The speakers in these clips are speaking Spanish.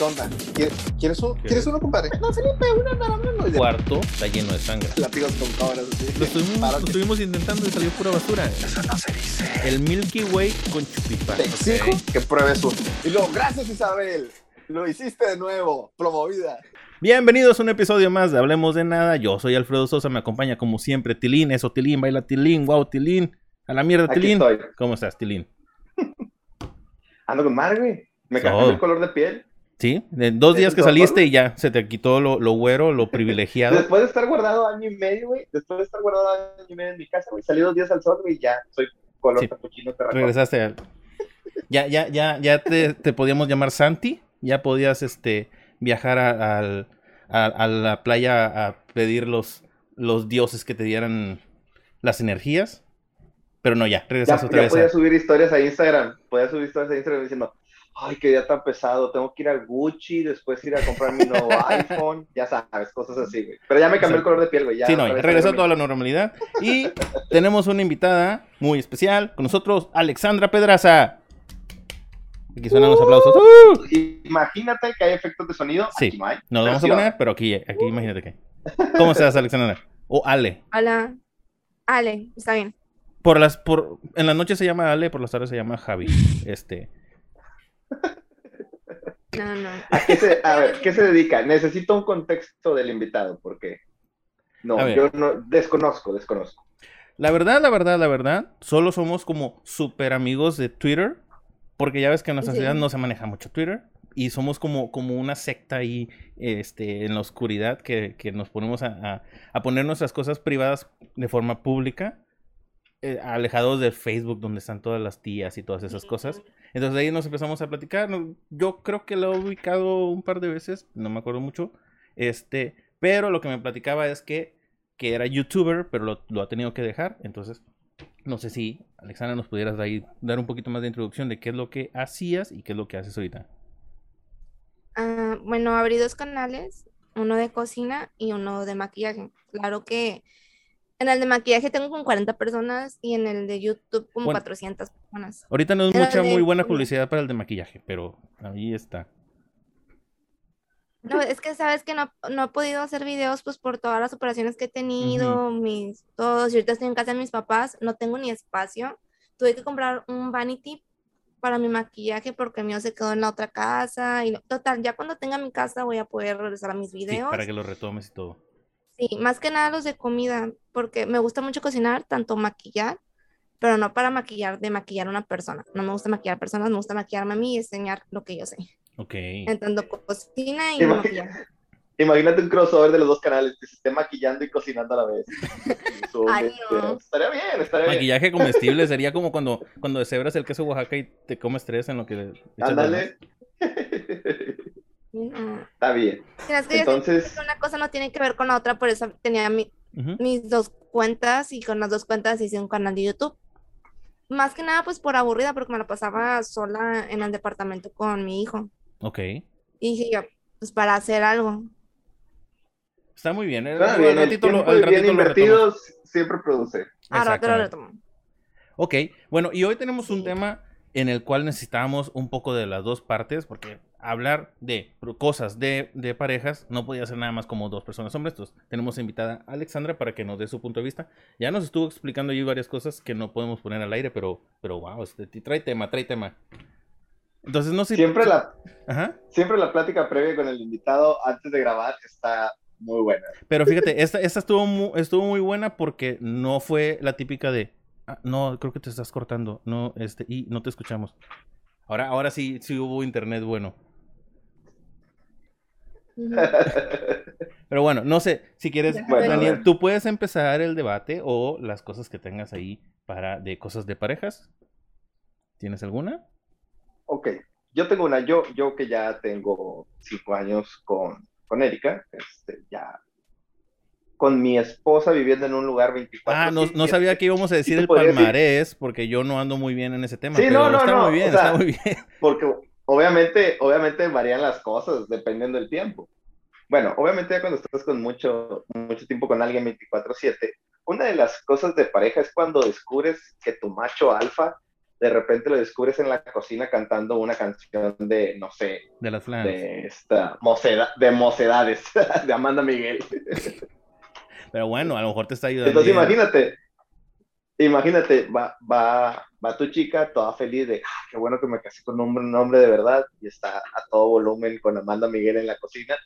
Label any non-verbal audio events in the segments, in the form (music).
¿qué onda? ¿Quieres, ¿quieres, uno, ¿Qué? ¿Quieres uno, compadre? No, Felipe, uno nada más. Y de- cuarto está lleno de sangre. Látigos con cabras, así. Lo estuvimos, lo intentando y salió pura basura. El Milky Way con chupipá. Te exijo que pruebes uno. Y luego, gracias Isabel. Lo hiciste de nuevo. Promovida. Bienvenidos a un episodio más de Hablemos de Nada. Yo soy Alfredo Sosa, me acompaña como siempre Tilín. Eso, Tilín, baila Tilín, wow, Tilín. A la mierda, Aquí Tilín. estoy. ¿Cómo estás, Tilín? (laughs) Ando con mar, güey. Me cambió el color de piel. ¿Sí? De dos días que saliste y ya se te quitó lo, lo güero, lo privilegiado. (laughs) Después de estar guardado año y medio, güey. Después de estar guardado año y medio en mi casa, güey. Salí dos días al sol, güey, y ya soy color Sí. capuchino terracota. Regresaste al... (laughs) Ya, ya, ya, ya te, te podíamos llamar Santi. Ya podías este, viajar a, al- a- a la playa a pedir los, los dioses que te dieran las energías. Pero no, ya, Ya, regresaste otra ya vez. podía a- subir historias a Instagram. Podía subir historias a Instagram diciendo, ay, qué día tan pesado. Tengo que ir a Gucci, después ir a comprar mi nuevo (laughs) iPhone. Ya sabes, cosas así, güey. Pero ya me cambió el color de piel, güey. Ya Sí, no, ya regresó a toda la normalidad. (laughs) Y tenemos una invitada muy especial con nosotros, Alexandra Pedraza. Aquí suenan los aplausos. ¡Uh! me- Imagínate que hay efectos de sonido. Sí. Aquí no hay. Nos vamos a poner, pero aquí, aquí imagínate que. ¿Cómo estás, Alexandra? O Ale. Hola. Ale, está bien. Por las, por, en la noche se llama Ale, por las tardes se llama Javi. (laughs) Este. No, no. ¿A qué se, a ver, ¿qué se dedica? Necesito un contexto del invitado, porque no, yo no desconozco, desconozco. La verdad, la verdad, la verdad, solo somos como super amigos de Twitter. Porque ya ves que en nuestra Sí. ciudad no se maneja mucho Twitter. Y somos como, como una secta ahí este, en la oscuridad que, que nos ponemos a, a- a poner nuestras cosas privadas de forma pública. Eh, alejados de Facebook donde están todas las tías y todas esas cosas. Entonces ahí nos empezamos a platicar. Yo creo que lo he ubicado un par de veces, no me acuerdo mucho. Este, pero lo que me platicaba es que, que era youtuber, pero lo, lo ha tenido que dejar. Entonces, no sé si, Alexandra, nos pudieras ahí dar un poquito más de introducción de qué es lo que hacías y qué es lo que haces ahorita. Ah, bueno, abrí dos canales, uno de cocina y uno de maquillaje. Claro que en el de maquillaje tengo como 40 personas y en el de YouTube como Bueno. 400 personas. Ahorita no es mucha de muy buena publicidad para el de maquillaje, pero ahí está. No, es que sabes que no, no he podido hacer videos pues por todas las operaciones que he tenido, mis, todos, y ahorita estoy en casa de mis papás, no tengo ni espacio. Tuve que comprar un vanity para mi maquillaje porque el mío se quedó en la otra casa. Y total, ya cuando tenga mi casa voy a poder regresar a mis Sí, videos. para que lo retomes y todo. Sí, más que nada los de comida, porque me gusta mucho cocinar, tanto maquillar, pero no para maquillar, de maquillar a una persona. No me gusta maquillar personas, me gusta maquillarme a mí y enseñar lo que yo sé. Ok. En tanto cocina y maquillaje. Imagínate un crossover de los dos canales que se esté maquillando y cocinando a la vez. (laughs) Eso, Ay, este, no. Estaría bien, estaría bien. Maquillaje (laughs) comestible sería como cuando, cuando deshebras el queso Oaxaca y te comes tres en lo que le Ándale. (laughs) No. Está bien. Entonces, que una cosa no tiene que ver con la otra, por eso tenía mi- mis dos cuentas y con las dos cuentas hice un canal de YouTube. Más que nada, pues por aburrida, porque me la pasaba sola en el departamento con mi hijo. Ok. Y dije yo, pues para hacer algo. Está muy bien. eh, está bien, el ratito lo- bien ratito lo siempre produce. Ahora te lo retomo. Ok, bueno, y hoy tenemos un Sí. tema en el cual necesitábamos un poco de las dos partes, porque hablar de cosas de, de parejas no podía ser nada más como dos personas hombres. Entonces, tenemos invitada a Alexandra para que nos dé su punto de vista. Ya nos estuvo explicando ahí varias cosas que no podemos poner al aire, pero, pero wow, este, trae tema, trae tema. Entonces, no sé. Siempre la, Ajá. siempre la plática previa con el invitado antes de grabar está muy buena. Pero fíjate, esta, esta estuvo, mu- estuvo muy buena porque no fue la típica de. "Ah, no, creo que te estás cortando. No, este, y no te escuchamos. Ahora, ahora sí, sí hubo internet bueno. (laughs) Pero bueno, no sé, si quieres, Bueno, Daniel, tú puedes empezar el debate o las cosas que tengas ahí para de cosas de parejas. ¿Tienes alguna? Ok, yo tengo una, yo, yo que ya tengo cinco años con, con Erika, este, ya con mi esposa viviendo en un lugar 24. Ah, no, no sabía que íbamos a decir el podría decir- palmarés porque yo no ando muy bien en ese tema. Sí, pero no, no, está no, muy bien, o sea, está muy bien. Porque obviamente, obviamente varían las cosas dependiendo del tiempo. Bueno, obviamente ya cuando estás con mucho, mucho tiempo con alguien 24/7, una de las cosas de pareja es cuando descubres que tu macho alfa de repente lo descubres en la cocina cantando una canción de, no sé, De las flans. de esta moceda, de mocedades, (laughs) de Amanda Miguel. (laughs) Pero bueno, a lo mejor te está ayudando. Entonces y- imagínate, imagínate, va, va, va tu chica toda feliz de, "Ah, qué bueno que me casé con un hombre, un hombre de verdad, y está a todo volumen con Amanda Miguel en la cocina.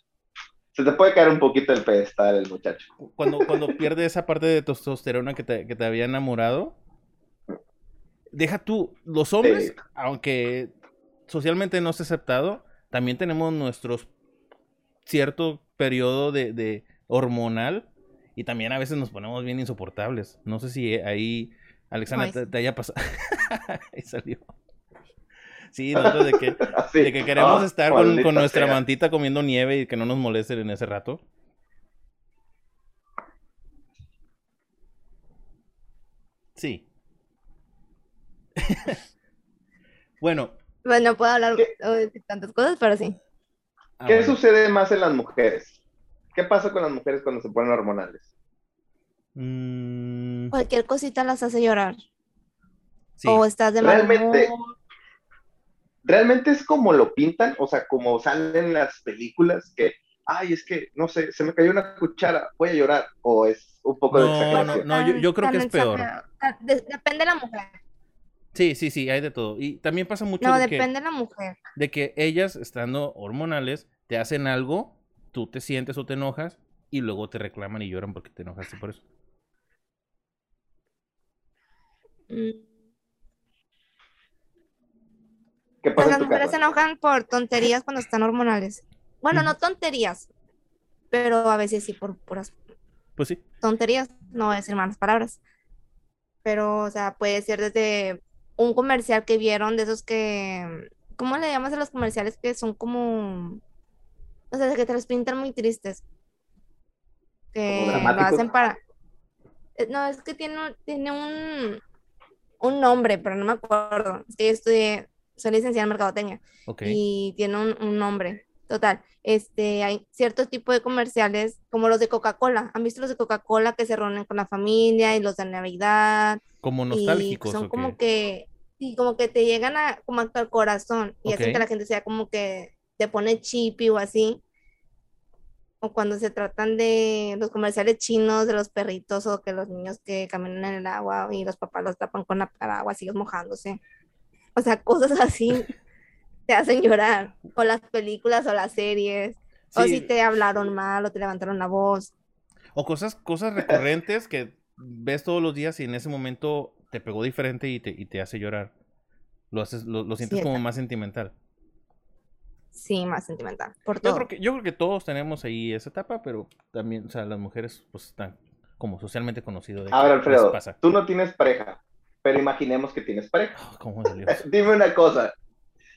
Se te puede caer un poquito el pedestal el muchacho. Cuando, cuando pierde esa parte de testosterona que te, que te había enamorado, deja tú, los hombres, Sí. aunque socialmente no es aceptado, también tenemos nuestros cierto periodo de, de hormonal y también a veces nos ponemos bien insoportables. No sé si ahí, Alexandra, te, haya pasado. (laughs) ahí salió. Sí, nosotros de que, (laughs) Así, de que queremos ah, estar con, nuestra sea. mantita comiendo nieve y que no nos molesten en ese rato. Sí. (laughs) bueno, Bueno, no puedo hablar ¿Qué? de tantas cosas, pero sí. ah, ¿Qué bueno. sucede más en las mujeres? ¿Qué pasa con las mujeres cuando se ponen hormonales? Mm, Cualquier cosita las hace llorar. sí. O estás de mal Realmente- humor. ¿Realmente es como lo pintan? O sea, como salen en las películas que, ay, es que, no sé, se me cayó una cuchara, voy a llorar. O es un poco de No, exageración. no, yo- yo creo que es peor. de- depende de la mujer. Sí, sí, sí, hay de todo. Y también pasa mucho No, de, que, depende de la mujer. de que ellas, estando hormonales, te hacen algo, tú te sientes o te enojas y luego te reclaman y lloran porque te enojaste por eso. Mm. ¿Qué pasa las mujeres se enojan por tonterías cuando están hormonales. Bueno, Ujú. no tonterías, pero a veces sí por puras Pues sí. tonterías, no voy a decir malas palabras. Pero, o sea, puede ser desde un comercial que vieron de esos que, ¿cómo le llamas a los comerciales que son como, o sea, que te los pintan muy tristes? Que lo hacen para, eh, no, es que tiene, un- tiene un, un nombre, pero no me acuerdo. Es que yo estudié, soy licenciada en mercadotecnia Ok. y tiene un, un nombre. Total, este, hay cierto tipo de comerciales como los de Coca-Cola. ¿Han visto los de Coca-Cola que se reúnen con la familia y los de Navidad? Como Y nostálgicos. son ¿o como qué? que, sí, como que te llegan a, como el corazón y hacen que la gente sea como que te pone chippy o así. O cuando se tratan de los comerciales chinos de los perritos o que los niños que caminan en el agua y los papás los tapan con la paraguas ellos mojándose. O sea, cosas (laughs) así te hacen llorar. O las películas o las series. O si te hablaron mal o te levantaron la voz. o cosas, cosas recurrentes que ves todos los días y en ese momento te pegó diferente y te, y te hace llorar. Lo, haces, lo, lo sientes Sí, como más sentimental. Sí, más sentimental. Por Yo todo. creo que, yo creo que todos tenemos ahí esa etapa, pero también, o sea, las mujeres pues están como socialmente conocido de que A ver, les Alfredo, pasa. tú no tienes pareja, pero imaginemos que tienes pareja. Ah. (laughs) Dime una cosa.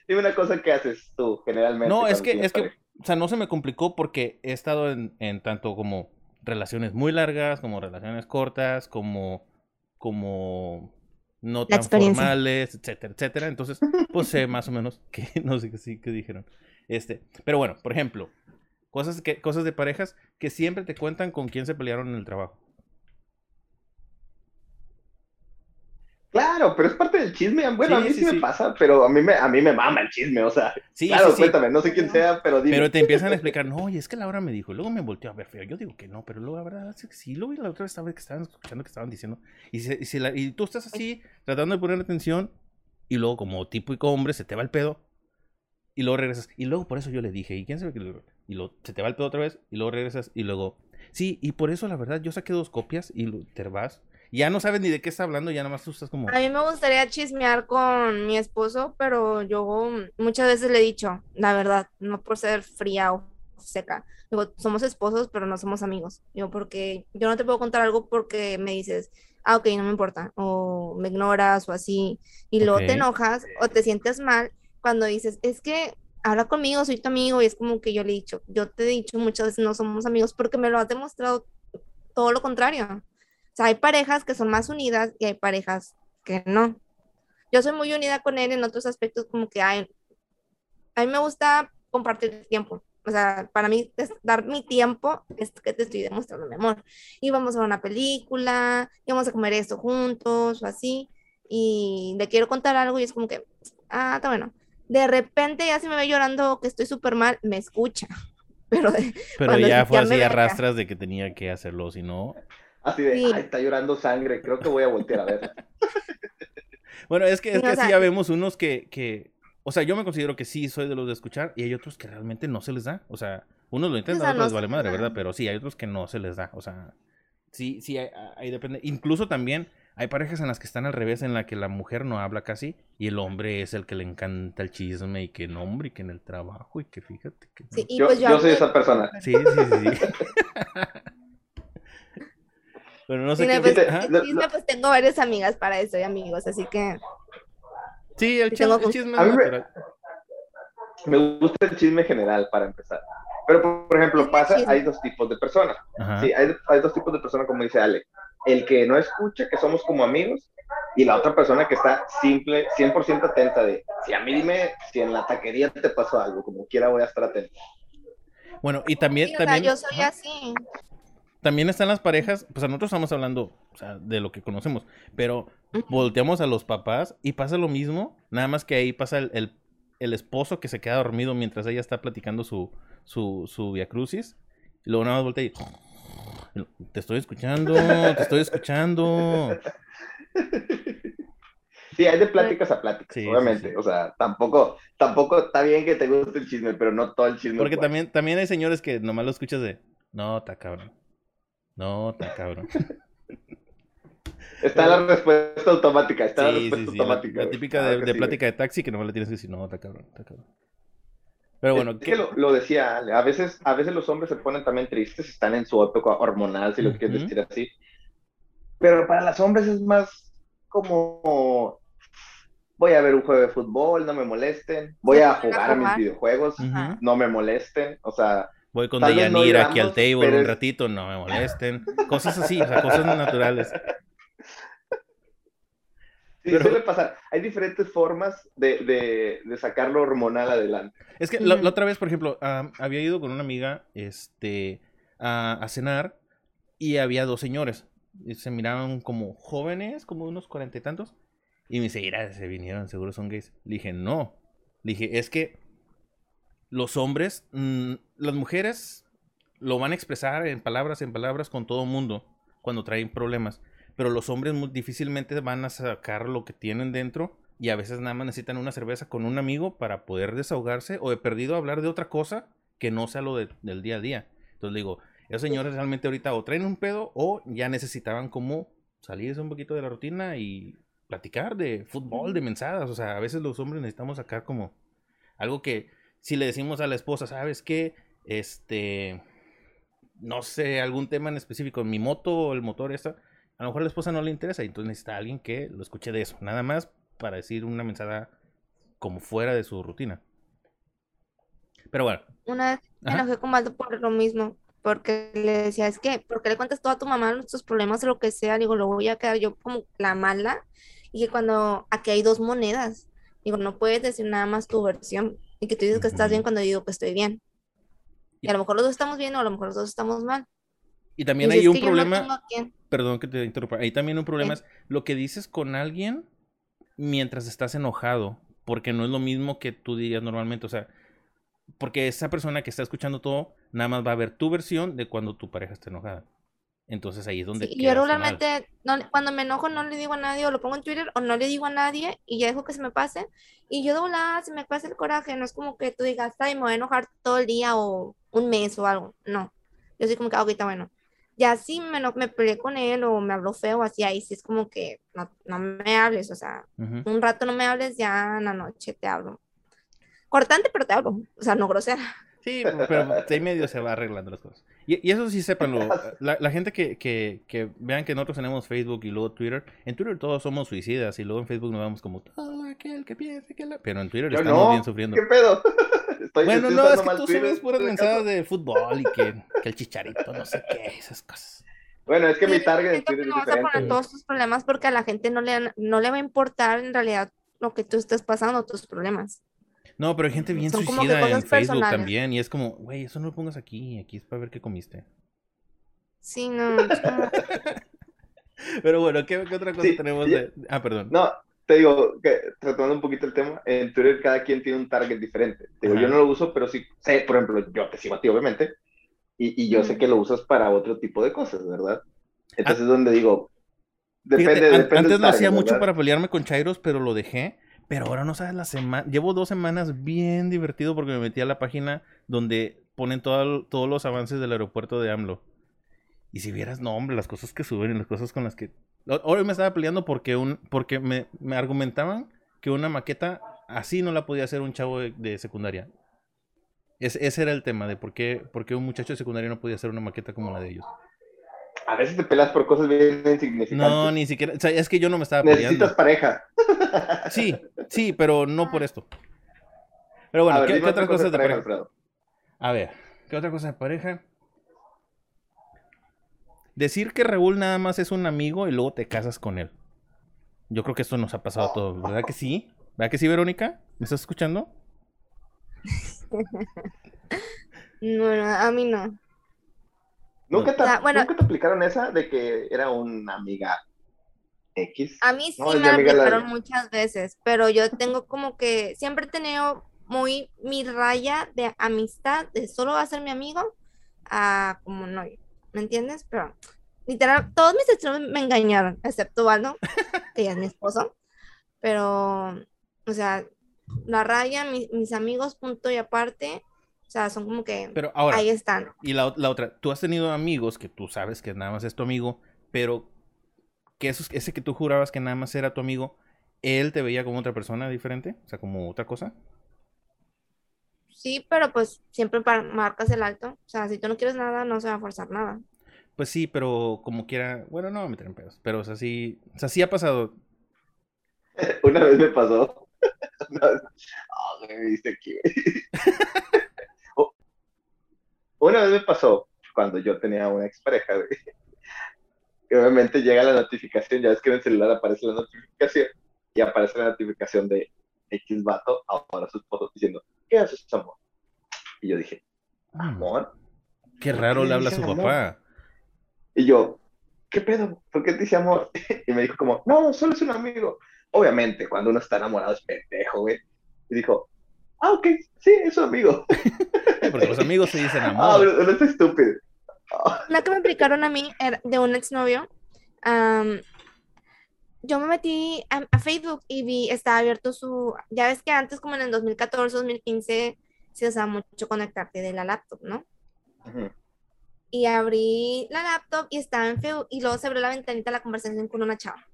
Dime una cosa que haces tú generalmente. No, es que, es que, o sea, no se me complicó porque he estado en, en tanto como relaciones muy largas, como relaciones cortas, como, como no tan formales, etcétera, etcétera. Entonces, pues sé (laughs) más o menos que, (laughs) no sé qué sí que dijeron. Este, pero bueno, por ejemplo, cosas que, cosas de parejas que siempre te cuentan con quién se pelearon en el trabajo. Claro, pero es parte del chisme. Bueno, a mí sí, me pasa, pero a mí me, a mí me mama el chisme, o sea. Sí, claro, cuéntame, no sé quién sea, pero dime. Pero te empiezan a explicar, no, y es que Laura me dijo, luego me volteó a ver feo. Yo digo que no, pero luego la verdad es que sí, luego la otra vez estaba que estaban escuchando que estaban diciendo. Y, se- y, se la- y tú estás así, tratando de poner atención, y luego como tipo y como hombre se te va el pedo, y luego regresas. Y luego por eso yo le dije, ¿y quién sabe qué? luego- Y luego se te va el pedo otra vez, y luego regresas, y luego, sí, y por eso la verdad yo saqué dos copias y te vas. Ya no sabes ni de qué está hablando, ya nada más tú estás como... A mí me gustaría chismear con mi esposo, pero yo muchas veces le he dicho, la verdad, no por ser fría o seca. Digo, somos esposos, pero no somos amigos. Digo, porque yo no te puedo contar algo porque me dices, ah, ok, no me importa, o me ignoras o así, y luego Ok. te enojas o te sientes mal cuando dices, es que habla conmigo, soy tu amigo, y es como que yo le he dicho, yo te he dicho muchas veces no somos amigos porque me lo has demostrado todo lo contrario. O sea, hay parejas que son más unidas y hay parejas que no. Yo soy muy unida con él en otros aspectos, como que hay, a mí me gusta compartir tiempo. O sea, para mí dar mi tiempo es que te estoy demostrando mi amor. Y vamos a ver una película, y vamos a comer esto juntos o así. y le quiero contar algo y es como que, ah, está bueno. De repente ya se me ve llorando que estoy súper mal, me escucha. (laughs) Pero, Pero ya fue así arrastras de que tenía que hacerlo, si no... Así de, ay, está llorando sangre, creo que voy a voltear a ver. (laughs) bueno, es que, es que sí ya vemos unos que, que, o sea, yo me considero que sí soy de los de escuchar y hay otros que realmente no se les da. O sea, unos lo intentan, otros les vale madre, ¿verdad? Pero sí, hay otros que no se les da. O sea, sí, sí, ahí depende. Incluso también hay parejas en las que están al revés, en la que la mujer no habla casi y el hombre es el que le encanta el chisme y que no, hombre, y que en el trabajo y que fíjate que... Sí, yo, pues yo, soy esa persona. Sí, sí, sí. (laughs) Pero no sé qué... Pues, chisme, pues tengo varias amigas para eso y amigos, así que... Sí, el, chisme, el chisme me, gusta el chisme general para empezar. Pero, por ejemplo, pasa, hay dos tipos de personas. Sí, hay, hay, dos tipos de personas, como dice Ale. El que no escucha, que somos como amigos, y la otra persona que está simple, 100% atenta de, si a mí dime si en la taquería te pasó algo, como quiera voy a estar atento. Bueno, y también... también yo soy así también están las parejas, pues nosotros estamos hablando de lo que conocemos, pero volteamos a los papás y pasa lo mismo, nada más que ahí pasa el, el, esposo que se queda dormido mientras ella está platicando su, su, su via crucis, y luego nada más voltea y te estoy escuchando, te estoy escuchando. Sí, hay de pláticas a pláticas, obviamente. O sea, tampoco, tampoco está bien que te guste el chisme, pero no todo el chisme. Porque también, también hay señores que nomás lo escuchas de, no, está cabrón. No, está cabrón. Está la respuesta automática, está la respuesta automática. La, típica de, plática de taxi que no le tienes que decir, no, está cabrón, está cabrón. Pero bueno, es que lo, decía, a veces, a veces los hombres se ponen también tristes, están en su época hormonal, si lo quieres decir así. Pero para las hombres es más como voy a ver un juego de fútbol, no me molesten, voy a jugar a, mis videojuegos, no me molesten, o sea, Voy con Deyanira aquí al table un ratito, no me molesten. Cosas así, o sea, cosas naturales. (laughs) Sí, suele pasar. Hay diferentes formas de, de, sacar lo hormonal adelante. Es que la, otra vez, por ejemplo, había ido con una amiga este, a, cenar y había dos señores. Y se miraban como jóvenes, como unos cuarenta y tantos. Y me dice, mira, se vinieron, seguro son gays. Le dije, no. Le dije, es que los hombres, mm, las mujeres lo van a expresar en palabras, en palabras con todo mundo cuando traen problemas. Pero los hombres muy difícilmente van a sacar lo que tienen dentro y a veces nada más necesitan una cerveza con un amigo para poder desahogarse o de perdido hablar de otra cosa que no sea lo del día a día. Entonces digo, esos señores realmente ahorita o traen un pedo o ya necesitaban como salirse un poquito de la rutina y platicar de fútbol, de mensadas. O sea, a veces los hombres necesitamos sacar como algo que si le decimos a la esposa, ¿sabes qué? Este, no sé, algún tema en específico, mi moto o el motor esta, a lo mejor a la esposa no le interesa, y entonces necesita alguien que lo escuche de eso, nada más para decir una mensaje como fuera de su rutina. Pero bueno. Una vez me enojé con por lo mismo, porque le decía, es que, ¿por qué le cuentas todo a tu mamá nuestros problemas o lo que sea? Digo, lo voy a quedar yo como la mala, y que cuando aquí hay dos monedas, digo, no puedes decir nada más tu versión, y que tú dices que estás bien cuando yo digo que estoy bien. Y a lo mejor los dos estamos bien o a lo mejor los dos estamos mal. Y también hay un problema. perdón que te interrumpa. Ahí también un problema es lo que dices con alguien mientras estás enojado. Porque no es lo mismo que tú dirías normalmente. O sea, porque esa persona que está escuchando todo, nada más va a ver tu versión de cuando tu pareja está enojada. Entonces ahí es donde... yo realmente, cuando me enojo no le digo a nadie o lo pongo en Twitter o no le digo a nadie y ya dejo que se me pase. Y yo de volada se me pasa el coraje, no es como que tú digas, ay, me voy a enojar todo el día o un mes o algo. No, yo soy como que, ah, ahorita bueno. Ya si me, me peleé con él o me habló feo, así ahí sí es como que no, no me hables, o sea, un rato no me hables, ya en la noche te hablo. Cortante, pero te hablo, o sea, no grosera. Sí, pero de medio se va arreglando las cosas. Y, eso sí sépanlo. (laughs) La, la gente que, que, que, vean que nosotros tenemos Facebook y luego Twitter. En Twitter todos somos suicidas y luego en Facebook nos vamos como todo aquel que piense que la... Pero en Twitter estamos bien sufriendo. ¿Qué pedo? (laughs) bueno, no, es que tú subes puras (laughs) mensajes de fútbol y que, que, el chicharito, no sé qué, esas cosas. Bueno, es que mi target es no vas a poner todos tus problemas porque a la gente no le, no le va a importar en realidad lo que tú estés pasando, tus problemas. No, pero hay gente bien suicida en Facebook también. Y es como, güey, eso no lo pongas aquí. Aquí es para ver qué comiste. Sí, no. (laughs) Pero bueno, ¿qué, qué otra cosa Sí, tenemos de... Ah, perdón. No, te digo, que retomando un poquito el tema, en Twitter cada quien tiene un target diferente. Te digo, Ajá. yo no lo uso, pero sí sé, por ejemplo, yo te sigo a ti, obviamente, y, y yo sé que lo usas para otro tipo de cosas, ¿verdad? Entonces es donde digo, depende, Fíjate, an- depende antes lo hacía mucho para pelearme con Chairos, pero lo dejé. Pero ahora no sabes la semana. Llevo dos semanas bien divertido porque me metí a la página donde ponen todo- todos los avances del aeropuerto de AMLO. Y si vieras, no, hombre, las cosas que suben y las cosas con las que. Hoy me estaba peleando porque un porque me, me argumentaban que una maqueta así no la podía hacer un chavo de, de secundaria. Es- ese era el tema de por qué, por qué un muchacho de secundaria no podía hacer una maqueta como la de ellos. A veces te peleas por cosas bien insignificantes. No, ni siquiera. O sea, es que yo no me estaba peleando. Necesitas pareja. (laughs) Sí, sí, pero no por esto. Pero bueno, ver, ¿qué, qué otra otras cosa cosas de pareja. A ver, ¿qué otra cosa de pareja? Decir que Raúl nada más es un amigo y luego te casas con él. Yo creo que esto nos ha pasado a todos, ¿verdad que sí? ¿Verdad que sí, Verónica? ¿Me estás escuchando? (laughs) No, no, a mí no. ¿Nunca te, Ya, bueno. ¿Nunca te aplicaron esa de que era una amiga X? A mí sí No, me amiga la- aplicaron muchas veces, pero yo tengo como que siempre he tenido muy mi raya de amistad, de solo va a ser mi amigo, a como novio, ¿me entiendes? Pero literal, todos mis extremos me engañaron, excepto Waldo, que ya es mi esposo, pero, o sea, la raya, mi- mis amigos, punto y aparte, o sea, son como que Pero ahora, ahí están. y la, la otra, tú has tenido amigos que tú sabes que nada más es tu amigo, pero que esos, ese que tú jurabas que nada más era tu amigo, él te veía como otra persona diferente, o sea, como otra cosa. Sí, pero pues siempre marcas el alto. O sea, si tú no quieres nada, no se va a forzar nada. Pues sí, pero como quiera, bueno, no me meter en pedos, pero o sea, sí, o sea, sí ha pasado. (laughs) Una vez me pasó. Una vez- Ah, me viste aquí, (laughs) Una vez me pasó cuando yo tenía una expareja, güey. (laughs) Obviamente llega la notificación, ya ves que en el celular aparece la notificación y aparece la notificación de X vato, ahora sus fotos diciendo, ¿qué haces, amor? Y yo dije, Mm, amor. Qué raro qué le habla a su amor? papá. Y yo, ¿qué pedo? ¿Por qué te dice amor? (laughs) Y me dijo como, no, solo es un amigo. Obviamente, cuando uno está enamorado es pendejo, güey. Y dijo, ah, ok, sí, es un amigo. (laughs) Porque los amigos se dicen Ah, amor. pero no es estúpido. Ah, Una que me aplicaron a mí era de un exnovio. am, yo me metí a, a Facebook y vi, estaba abierto su. Ya ves que antes, como en el 2014, 2015, se usaba mucho conectarte de la laptop, ¿no? ujú. Y abrí la laptop y estaba en Facebook y luego se abrió la ventanita de la conversación con una chava.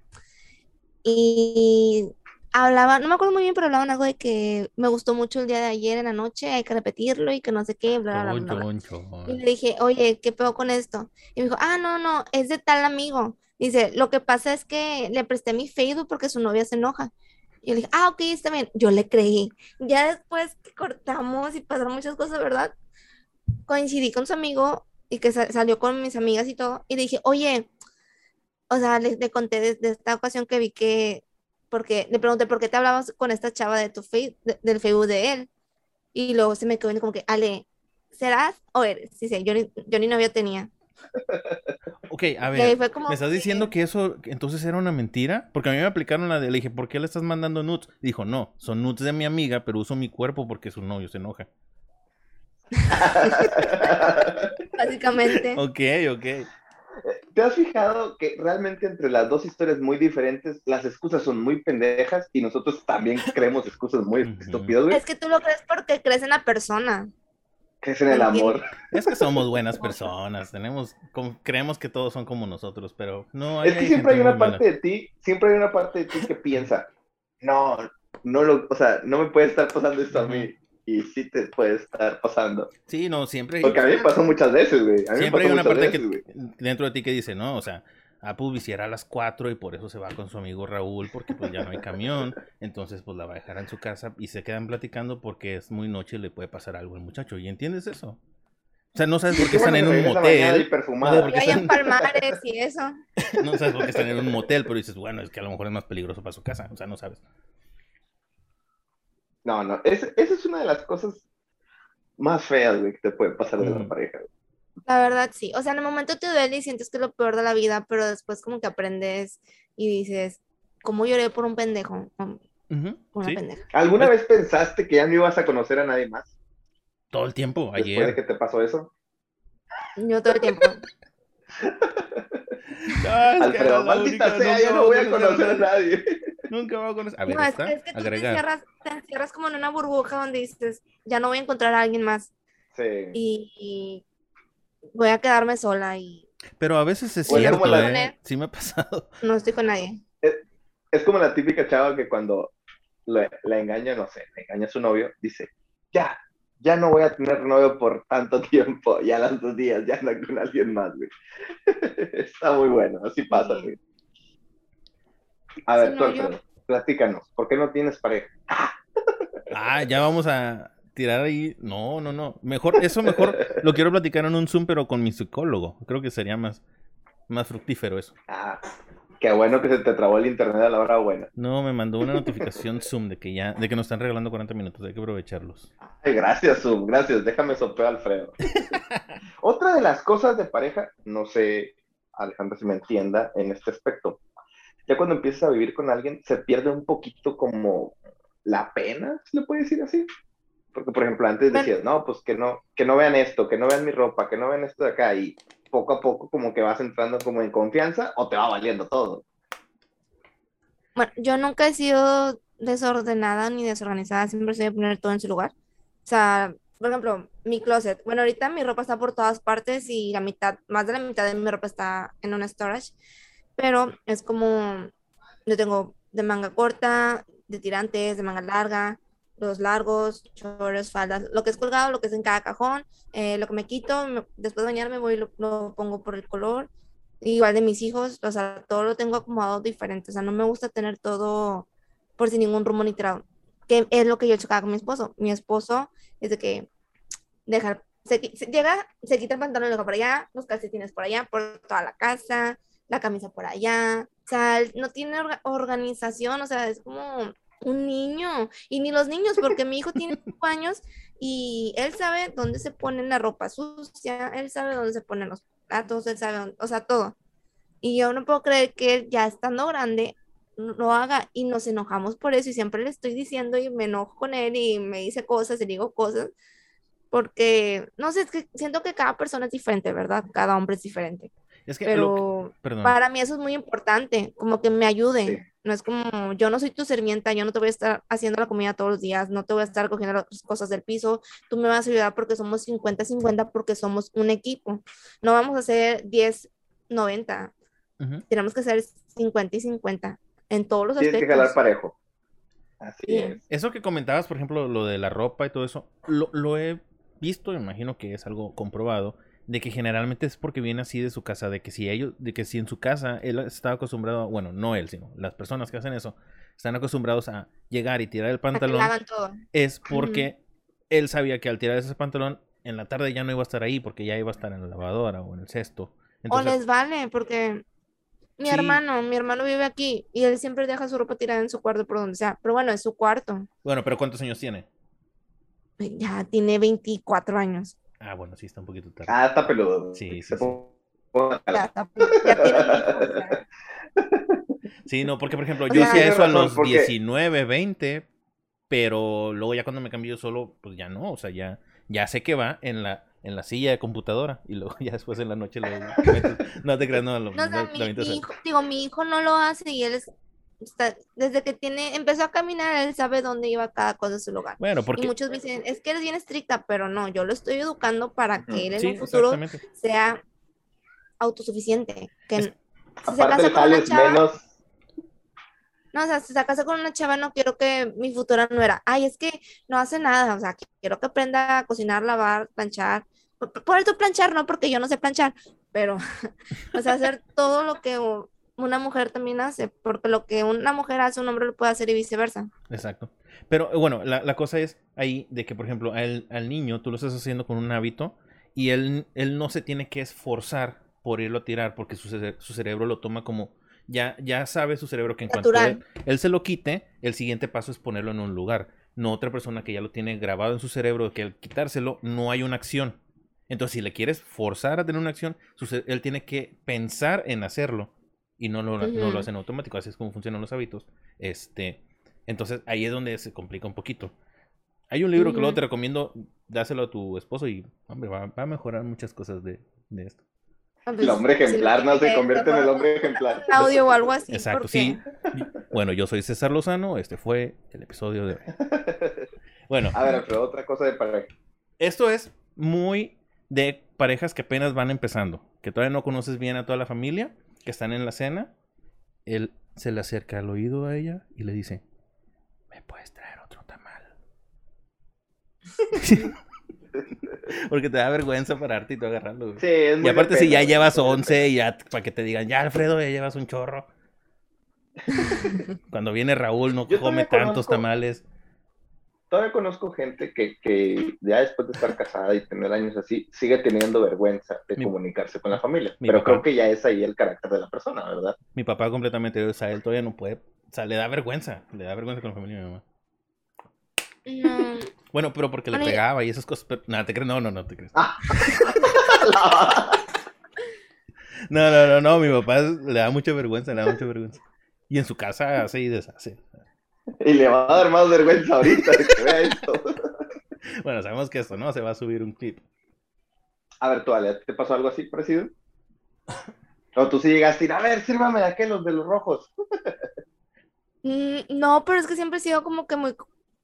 Y hablaba, no me acuerdo muy bien, pero hablaban algo de que me gustó mucho el día de ayer en la noche, hay que repetirlo y que no sé qué, bla, bla, bla, bla, bla. Y le dije, oye, ¿qué pedo con esto? Y me dijo, ah, no, no, es de tal amigo. Dice, lo que pasa es que le presté mi Facebook porque su novia se enoja. Y yo le dije, ah, ok, está bien. Yo le creí. Ya después que cortamos y pasaron muchas cosas, ¿verdad? Coincidí con su amigo y que sa- salió con mis amigas y todo. Y le dije, oye, o sea, le, le conté de, de esta ocasión que vi que, porque le pregunté, ¿por qué te hablabas con esta chava de tu de- del Facebook de él? Y luego se me quedó como que, Ale, ¿serás o eres? Sí, sí, yo ni, yo ni novio tenía. (laughs) Ok, a ver, como ¿me estás diciendo que eso entonces era una mentira? Porque a mí me aplicaron la de, le dije, ¿por qué le estás mandando nudes? Y dijo, no, son nudes de mi amiga, pero uso mi cuerpo porque su novio se enoja. (laughs) Básicamente. Ok, ok. ¿Te has fijado que realmente entre las dos historias muy diferentes, las excusas son muy pendejas y nosotros también (laughs) creemos excusas muy estúpidas, güey? Es que tú lo crees porque crees en la persona. Crees en el amor. Es que somos (laughs) buenas personas, tenemos, creemos que todos son como nosotros, pero no hay Es que siempre hay una parte de ti, siempre hay una parte de ti que piensa, no, no lo, o sea, no me puede estar pasando esto a mí. Y sí te puede estar pasando. Sí, no, siempre, Porque a mí me pasó muchas veces, güey. A mí me siempre hay una parte veces, que güey. dentro de ti que dice, no, o sea, Apu visiera a las 4 y por eso se va con su amigo Raúl porque pues ya no hay camión, entonces pues la va a dejar en su casa y se quedan platicando porque es muy noche y le puede pasar algo al muchacho. ¿Y entiendes eso? O sea, no sabes por qué están en un y motel, están- palmares y eso. (laughs) no sabes por qué están en un motel, pero dices, bueno, es que a lo mejor es más peligroso para su casa, o sea, no sabes. No, no, es- esa es una de las cosas más feas, güey, que te puede pasar de la pareja. güey. La verdad, sí. O sea, en el momento te duele y sientes que es lo peor de la vida, pero después como que aprendes y dices, ¿cómo lloré por un pendejo? Por una sí. pendeja. ¿Alguna vez pensaste que ya no ibas a conocer a nadie más Todo el tiempo, después de ayer. que te pasó eso? Yo todo el tiempo. (laughs) Que Alfredo, maldita sea, ya no voy a conocer a nadie. Nunca voy a conocer. A ver, No, es, está. que- es que tú te encierras, te encierras como en una burbuja donde dices, ya no voy a encontrar a alguien más Sí. y, y voy a quedarme sola y Pero a veces es cierto, la- ¿eh? Sí me ha pasado. no estoy con nadie. Es como la típica chava que cuando le- la engaña, no sé, le engaña a su novio, dice, ya, ya no voy a tener novio por tanto tiempo, ya a los dos días, ya anda con alguien más, güey. (laughs) Está muy bueno, así pasa, Sí. güey. A ver, tú, Alfredo, platícanos, ¿por qué no tienes pareja? (laughs) Ah, ya vamos a tirar ahí. No, no, no. Mejor, eso mejor lo quiero platicar en un Zoom, pero con mi psicólogo. Creo que sería más, más fructífero eso. Ah, qué bueno que se te trabó el internet a la hora buena. No, me mandó una notificación (laughs) Zoom de que ya, de que nos están regalando 40 minutos, hay que aprovecharlos. Ay, gracias, Zoom, gracias, déjame sopeo a Alfredo. (laughs) Otra de las cosas de pareja, no sé, Alejandra, si me entienda en este aspecto. Ya cuando empiezas a vivir con alguien, se pierde un poquito como la pena, ¿se le puede decir así? Porque, por ejemplo, antes decías, no, pues que no, que no vean esto, que no vean mi ropa, que no vean esto de acá, y poco a poco como que vas entrando como en confianza o te va valiendo todo. Bueno, yo nunca he sido desordenada ni desorganizada, siempre soy de poner todo en su lugar. O sea, por ejemplo, mi closet. Bueno, ahorita mi ropa está por todas partes y la mitad, más de la mitad de mi ropa está en un storage, pero es como, yo tengo de manga corta, de tirantes, de manga larga, los largos, shorts, faldas, lo que es colgado, lo que es en cada cajón, eh, lo que me quito, me- después de bañarme voy y lo, lo pongo por el color. Igual de mis hijos, o sea, todo lo tengo acomodado diferente, o sea, no me gusta tener todo por sin ningún rumbo ni tirado, que es lo que yo chocaba con mi esposo. Mi esposo es de que deja, se, se- llega, se quita el pantalón y lo por allá, los calcetines por allá, por toda la casa, la camisa por allá, o sea, él no tiene orga- organización, o sea, es como un niño, y ni los niños, porque mi hijo tiene (laughs) cinco años y él sabe dónde se pone la ropa sucia, él sabe dónde se ponen los platos, él sabe, dónde- o sea, todo. Y yo no puedo creer que él, ya estando grande, lo haga y nos enojamos por eso y siempre le estoy diciendo y me enojo con él y me dice cosas y digo cosas porque, no sé, es que siento que cada persona es diferente, ¿verdad? Cada hombre es diferente, Es que, pero para mí eso es muy importante, como que me ayude. Sí. No es como, yo no soy tu sirvienta, yo no te voy a estar haciendo la comida todos los días, no te voy a estar cogiendo las cosas del piso, tú me vas a ayudar porque somos 50-50, porque somos un equipo. No vamos a ser 10-90, Ujú. tenemos que ser 50 y 50 en todos los Tienes que jalar aspectos. parejo. Así Sí. es. Eso que comentabas, por ejemplo, lo de la ropa y todo eso, lo, lo he visto, me imagino que es algo comprobado, de que generalmente es porque viene así de su casa, de que si ellos, de que si en su casa él está acostumbrado, bueno, no él, sino las personas que hacen eso, están acostumbrados a llegar y tirar el pantalón, es porque él sabía que al tirar ese pantalón, en la tarde ya no iba a estar ahí, porque ya iba a estar en la lavadora o en el cesto. O les vale, porque mi Sí. hermano, mi hermano vive aquí y él siempre deja su ropa tirada en su cuarto por donde sea, pero bueno, es su cuarto. bueno, pero ¿cuántos años tiene? Ya tiene 24 años. Ah, bueno, sí, está un poquito tarde. Ah, está peludo. Sí, sí, sí. Ya, está- ya tiene. (laughs) Sí, no, porque por ejemplo, yo hacía eso a razón, los porque- 19, 20, pero luego ya cuando me cambié yo solo, pues ya no, o sea, ya, ya sé que va en la, en la silla de computadora y luego ya después en la noche lo metes- no te creas, no, lo, No, o sea, lo- lo mi, avientas mi a- hijo, digo, mi hijo no lo hace y él es, está- desde que tiene, empezó a caminar, él sabe dónde iba cada cosa en su lugar. Bueno, Y porque muchos dicen, es que eres bien estricta, pero no, yo lo estoy educando para que él en sí, un futuro sea autosuficiente. Que Es- si se casa con una chava, menos. no, o sea, si se casa con una chava, no quiero que mi futura nuera, ay, es que no hace nada, o sea, quiero que aprenda a cocinar, lavar, planchar. Por, por eso planchar, no porque yo no sé planchar, pero, (laughs) o sea, hacer todo lo que una mujer también hace, porque lo que una mujer hace, un hombre lo puede hacer y viceversa. Exacto. Pero eh, bueno, la, la cosa es ahí de que, por ejemplo, al, al niño tú lo estás haciendo con un hábito y él, él no se tiene que esforzar por irlo a tirar porque su, cere- su cerebro lo toma como... Ya, ya sabe su cerebro que en cuanto él, él se lo quite, el siguiente paso es ponerlo en un lugar. No otra persona que ya lo tiene grabado en su cerebro que al quitárselo no hay una acción. Entonces, si le quieres forzar a tener una acción, él tiene que pensar en hacerlo y no lo, no lo Ujú. hace en automático. Así es como funcionan los hábitos. Este, entonces, ahí es donde se complica un poquito. Hay un libro que luego te recomiendo, dáselo a tu esposo y, hombre, va, va a mejorar muchas cosas de, de esto. Ah, El pues, hombre sí, ejemplar, ¿no? Se convierte en el hombre ejemplar. audio o algo así. Exacto, sí. Bueno, yo soy César Lozano, este fue el episodio de hoy. Bueno, A ver, pero otra cosa de pareja. esto es muy de parejas que apenas van empezando, que todavía no conoces bien a toda la familia, que están en la cena. Él se le acerca al oído a ella y le dice, ¿me puedes traer otro tamal? (laughs) Porque te da vergüenza pararte y tú agarrarlo. güey. Sí, es y aparte si ya llevas 11 y ya para que te digan, ya Alfredo, ya llevas un chorro. (laughs) Cuando viene Raúl no Yo come tantos conozco- tamales. Todavía conozco gente que, que ya después de estar casada y tener años así, sigue teniendo vergüenza de Mi- comunicarse con la familia. mi Pero papá. creo que ya es ahí el carácter de la persona, ¿verdad? Mi papá completamente, o sea, él todavía no puede, o sea, le da vergüenza, le da vergüenza con la familia de mi mamá. No, Bueno, pero porque le pegaba y esas cosas, pero, nada, te crees, no, no, no te crees. Ah. (laughs) No, no, no, no, mi papá le da mucha vergüenza, le da mucha vergüenza. Y en su casa hace y deshace. Y le va a dar más vergüenza ahorita de que vea esto. (laughs) Bueno, sabemos que esto, ¿no? Se va a subir un clip. A ver, tú, Ale, ¿a ti ¿te pasó algo así parecido? O tú sí llegaste a ir, a ver, sírvame de aquellos de los rojos. (laughs) Mm, no, pero es que siempre he sido como que muy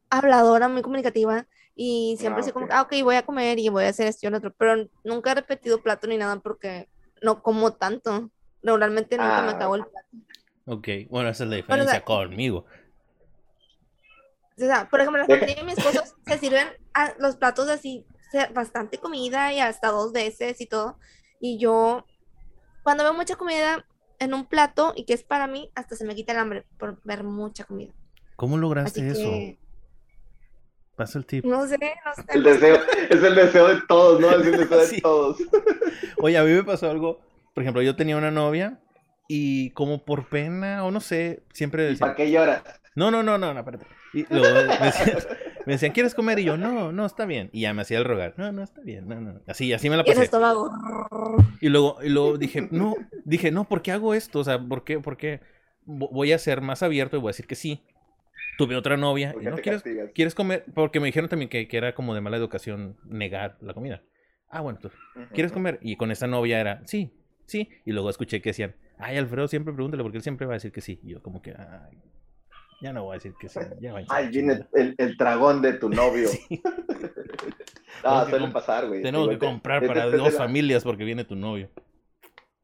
habladora, muy comunicativa. Y siempre Ah, he sido como, ah, ok, voy a comer y voy a hacer esto y lo otro. Pero nunca he repetido plato ni nada porque no como tanto. Regularmente nunca me Ah, acabo el plato. Ok, bueno, esa es la Bueno, o diferencia sea, conmigo. O sea, por ejemplo, la familia de mi esposo (laughs) se sirven a- los platos así, bastante comida y hasta dos veces y todo. Y yo, cuando veo mucha comida en un plato y que es para mí, hasta se me quita el hambre por ver mucha comida. ¿Cómo lograste eso? Pasa el tip. no sé, no sé. El deseo, es el deseo de todos, ¿no? Es el (laughs) deseo de todos. (laughs) Oye, a mí me pasó algo. Por ejemplo, yo tenía una novia y como por pena o no sé, siempre ¿Y decía, para qué lloras? no, no, no, no, no, espérate. Y luego me decían, (laughs) me decían, ¿quieres comer? Y yo, no, no, está bien. Y ya me hacía el rogar, no, no, está bien, no, no. Así, así me la pasé. estómago. Y luego, y luego dije, no, dije, no, ¿por qué hago esto? O sea, ¿por qué? ¿Por qué? Vo- Voy a ser más abierto y voy a decir que sí. Tuve otra novia ¿Por y no quieres, castigas? ¿quieres comer? Porque me dijeron también que, que era como de mala educación negar la comida. Ah, bueno, tú, ¿quieres comer? Y con esta novia era, sí, sí. Y luego escuché que decían, ay, Alfredo, siempre pregúntale porque él siempre va a decir que sí. Y yo como que, ay, ya no voy a decir que sí. Ya a Ay, viene chingada". el, el dragón de tu novio. (laughs) Sí. (laughs) No, comp- pasar, güey. Tenemos que comprar para dos la- familias porque viene tu novio.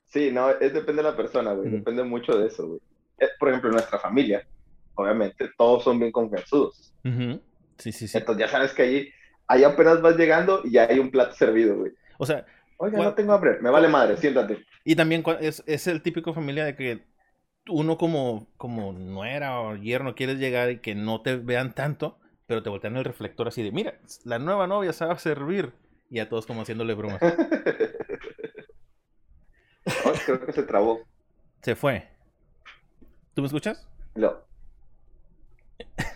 Sí, no, es depende de la persona, güey. Depende mucho de eso, güey. Eh, Por ejemplo, nuestra familia, obviamente, todos son bien confianzudos. Ujú. Sí, sí, sí. Entonces ya sabes que ahí, ahí apenas vas llegando y ya hay un plato servido, güey. O sea, Oiga, no tengo hambre. Me vale madre, siéntate. Y también es, es el típico familia de que uno como, como nuera o yerno quieres llegar y que no te vean tanto, pero te voltean el reflector así de, mira, la nueva novia sabe servir. Y a todos como haciéndole bromas. (laughs) Oh, creo que se trabó. Se fue. ¿Tú me escuchas? Lo- (laughs)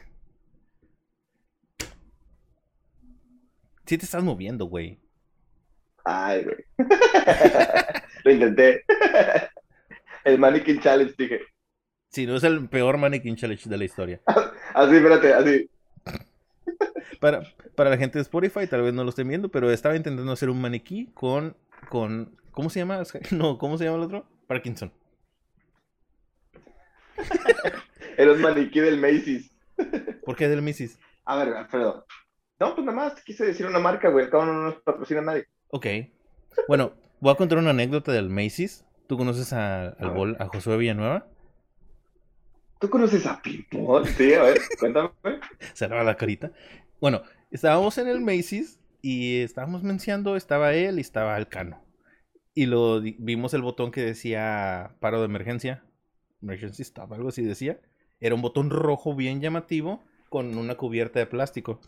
Sí te estás moviendo, güey. Ay, güey. (laughs) Lo intenté. El Mannequin Challenge, dije. Sí, no es el peor mannequin challenge de la historia. (laughs) Así, espérate, así. (laughs) Para, para la gente de Spotify, tal vez no lo estén viendo, pero estaba intentando hacer un maniquí con, con, ¿cómo se llama? (laughs) No, ¿cómo se llama el otro? Parkinson. Era un maniquí del Macy's. ¿Por qué del Macy's? A ver, Alfredo. No, pues nada más quise decir una marca, güey. Al cabo no nos patrocina nadie. Ok. Bueno, voy a contar una anécdota del Macy's. ¿Tú conoces a, al bol- a Josué Villanueva? ¿Tú conoces a Pimpón? Sí, a ver, cuéntame. (laughs) Se lava la carita. Bueno, estábamos en el Macy's y estábamos mencionando, estaba él y estaba Alcano. Y lo vimos el botón que decía paro de emergencia. Emergency stop, algo así decía. Era un botón rojo bien llamativo con una cubierta de plástico.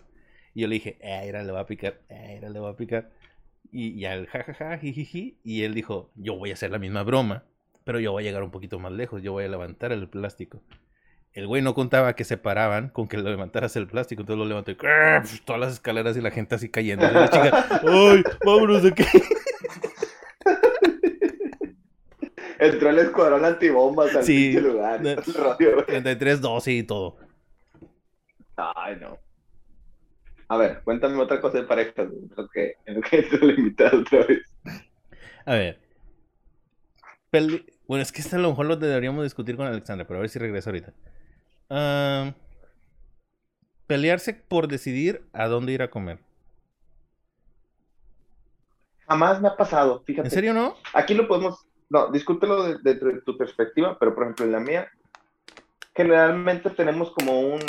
Y yo le dije, eh, era le va a picar, eh, era le va a picar. Y, y al jajaja, jijiji. Y él dijo, yo voy a hacer la misma broma, pero yo voy a llegar un poquito más lejos, yo voy a levantar el plástico. El güey no contaba que se paraban con que lo levantaras el plástico, entonces lo levantó y todas las escaleras y la gente así cayendo. La chica, ¡ay, vámonos de aquí! (laughs) Entró el escuadrón antibombas al Sí. lugar. No. el rollo, güey. 33, 12 y todo. Ay, no. A ver, cuéntame otra cosa de parejas, lo que, lo que te lo invitas otra vez. A ver. Bueno, es que este a lo mejor lo deberíamos discutir con Alexandra, pero a ver si regresa ahorita. Ah, pelearse por decidir a dónde ir a comer. Jamás me ha pasado, fíjate. ¿En serio no? Aquí lo podemos, no, discútelo de- dentro de tu perspectiva, pero por ejemplo en la mía, generalmente tenemos como un,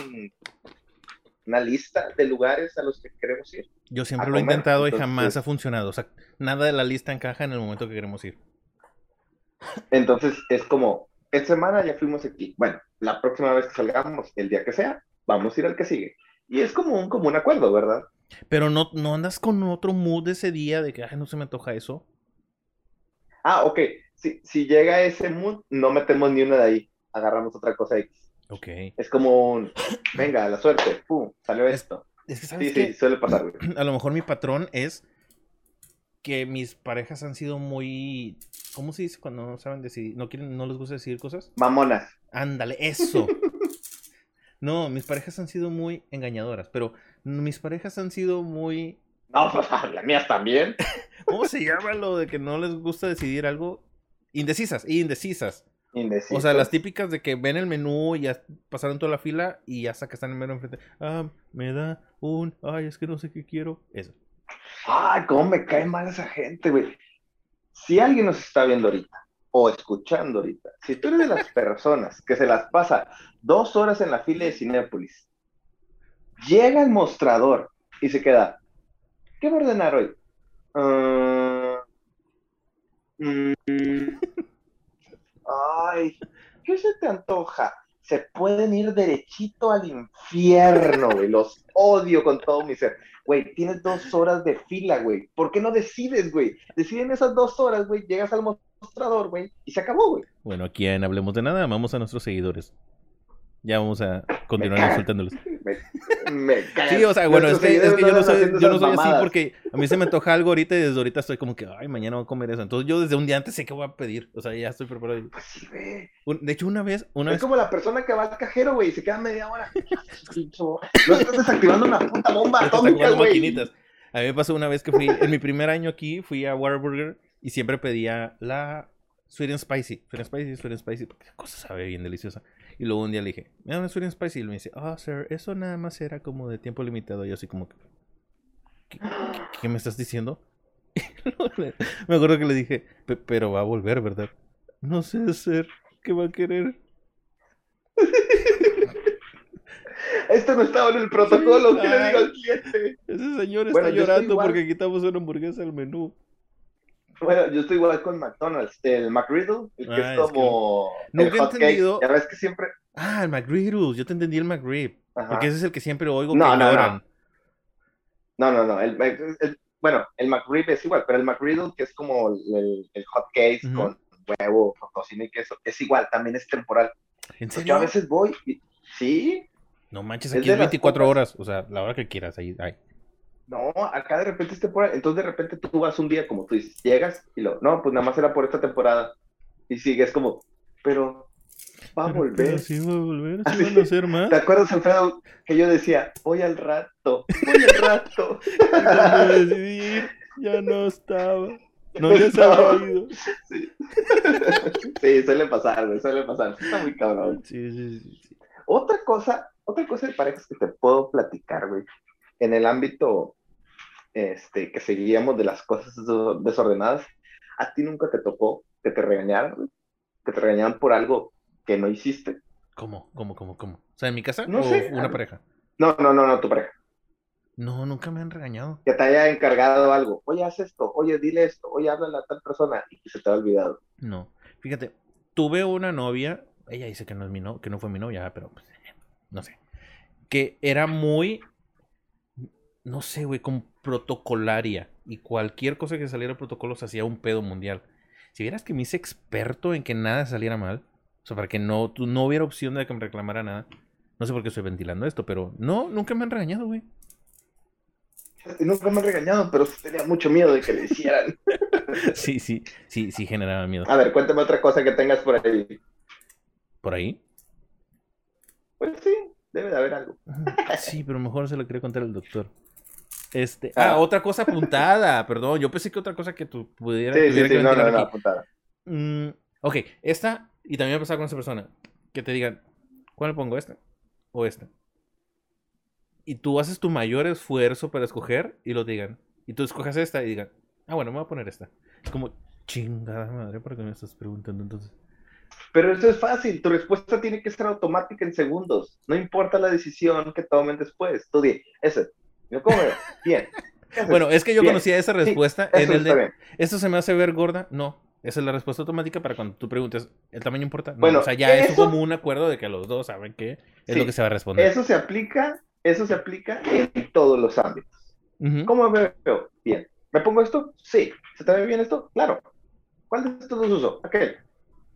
una lista de lugares a los que queremos ir. Yo siempre lo he intentado y jamás ha funcionado. O sea, nada de la lista encaja en el momento que queremos ir. Entonces es como, esta semana ya fuimos aquí. Bueno, la próxima vez que salgamos, el día que sea, vamos a ir al que sigue. Y es como un, como un acuerdo, ¿verdad? Pero no, no andas con otro mood ese día de que, ay, no se me antoja eso. Ah, ok. Si, si llega ese mood, no metemos ni una de ahí. Agarramos otra cosa X. Es como un, venga, la suerte, pum, salió Es- esto. Es que, Sí, ¿sabes sí, qué? suele pasar, güey. A lo mejor mi patrón es que mis parejas han sido muy... ¿Cómo se dice cuando no saben decidir? ¿No, quieren, no les gusta decidir cosas? Mamonas. Ándale, eso. (laughs) No, mis parejas han sido muy engañadoras, pero mis parejas han sido muy... No, (laughs) pues las mías también. ¿Cómo se llama lo de que no les gusta decidir algo? Indecisas, indecisas. O sea, las típicas de que ven el menú y ya pasaron toda la fila y hasta que están en mero enfrente. Ah, me da un... Ay, es que no sé qué quiero. Eso. Ay, cómo me cae mal esa gente, güey. Si alguien nos está viendo ahorita o escuchando ahorita, si tú eres de las (laughs) personas que se las pasa dos horas en la fila de Cinépolis, llega al mostrador y se queda, ¿qué va a ordenar hoy? Ah, mm, ay, ¿qué se te antoja? Se pueden ir derechito al infierno, güey. Los odio con todo mi ser. Güey, tienes dos horas de fila, güey. ¿Por qué no decides, güey? Deciden esas dos horas, güey. Llegas al mostrador, güey, y se acabó, güey. Bueno, aquí en Hablemos de Nada, vamos a nuestros seguidores. Ya vamos a continuar insultándolos. (laughs) Me, me. Sí, o sea, bueno, es que, es que yo no soy, yo no soy así porque a mí se me antoja algo ahorita y desde ahorita estoy como que, ay, mañana voy a comer eso. Entonces yo desde un día antes sé que voy a pedir. O sea, ya estoy preparado. Pues sí, güey. De hecho, una vez, una Es vez, como la persona que va al cajero, güey, y se queda media hora. (laughs) No estás desactivando una puta bomba Estás atómica, jugando güey. maquinitas. A mí me pasó una vez que fui, en mi primer año aquí, fui a Whataburger y siempre pedía la Sweet and Spicy. Sweet and Spicy, Sweet and Spicy, porque la cosa sabe bien deliciosa. Y luego un día le dije, me da una Sweet and Spicy. Y él me dice, ah, sir, eso nada más era como de tiempo limitado. Y yo así como ¿qué, qué- qué me estás diciendo? (laughs) Me acuerdo que le dije, "Pe- pero va a volver, ¿verdad? No sé, sir, ¿qué va a querer? (laughs) Esto no estaba en el protocolo. ¿Qué le digo al cliente? Ese señor está Bueno, llorando porque quitamos una hamburguesa del menú. Bueno, yo estoy igual con McDonald's. El McGriddle, el que Ah, es es que como nunca el he hot cake. entendido- Ya ves que siempre... Ah, el McGriddles. Yo te entendí el McRib. Ajá. Porque ese es el que siempre oigo No, que no, no. No, no, no. El, el- el- bueno, el McRib es igual, pero el McGriddle, que es como el, el hot cake con huevo, con tocino y queso, es igual, también es temporal. ¿En serio? yo a veces voy y... Sí, No manches, Es aquí es las 24 pocas- horas. O sea, la hora que quieras. Ahí, ahí. No, acá de repente es temporal. Entonces de repente tú vas un día, como tú dices, llegas y lo... No, pues nada más era por esta temporada. Y sigues como, pero va a volver. pero sí va a volver. Sí Así. van a hacer más. ¿Te acuerdas, Alfredo, que yo decía, voy al rato, voy al rato? (laughs) Y decidí ir, ya no estaba. No ya se estaba. había ido. Sí. (laughs) sí, suele pasar, güey, suele pasar. Está muy cabrón. Sí, sí, sí. Otra cosa, otra cosa de parejas que te puedo platicar, güey, en el ámbito este, que seguíamos de las cosas des- desordenadas, ¿a ti nunca te tocó que te regañaran? Que te regañaran por algo que no hiciste. ¿Cómo? ¿Cómo? ¿Cómo? ¿Cómo? O sea, en mi casa No o sé. una pareja. No, no, no, no, tu pareja. No, nunca me han regañado. Que te haya encargado algo. Oye, haz esto. Oye, dile esto. Oye, háblale a tal persona. Y que se te ha olvidado. No. Fíjate, tuve una novia, ella dice que no es mi no, que no fue mi novia, pero pues, no sé. Que era muy no sé, güey, como protocolaria y cualquier cosa que saliera de protocolo se hacía un pedo mundial. Si vieras que me hice experto en que nada saliera mal, O sea, para que no, no hubiera opción de que me reclamara nada. No sé por qué estoy ventilando esto, pero no, nunca me han regañado, güey. Nunca me han regañado, pero tenía mucho miedo de que le hicieran. (laughs) Sí, sí, sí, sí generaba miedo. A ver, cuéntame otra cosa que tengas por ahí. ¿Por ahí? Pues sí, debe de haber algo. Sí, pero mejor se lo quería contar al doctor. Este, ah, Ah. otra cosa apuntada, (laughs) perdón. Yo pensé que otra cosa que tú pudieras Sí, sí, sí, no, no, apuntada. Mm, ok, esta, y también me ha pasado con esa persona, que te digan, ¿cuál le pongo esta? O esta. Y tú haces tu mayor esfuerzo para escoger y lo digan. Y tú escoges esta y digan, ah, bueno, me voy a poner esta. Es como, chingada madre, ¿por qué me estás preguntando entonces? Pero eso es fácil, tu respuesta tiene que ser automática en segundos. No importa la decisión que tomen después. Tú di, ese. Yo, ¿Cómo veo? Bien. Bueno, es que yo Bien. conocía esa Sí, respuesta en Eso el de. ¿esto se me hace ver gorda? No. Esa es la respuesta automática para cuando tú preguntes, ¿el tamaño importa? No, Bueno, o sea, ya es eso- como un acuerdo de que los dos saben que es Sí. lo que se va a responder. Eso se aplica, eso se aplica en todos los ámbitos. ¿Cómo me veo? Bien. ¿Me pongo esto? Sí. ¿Se te ve bien esto? Claro. ¿Cuál de estos dos uso? Aquel.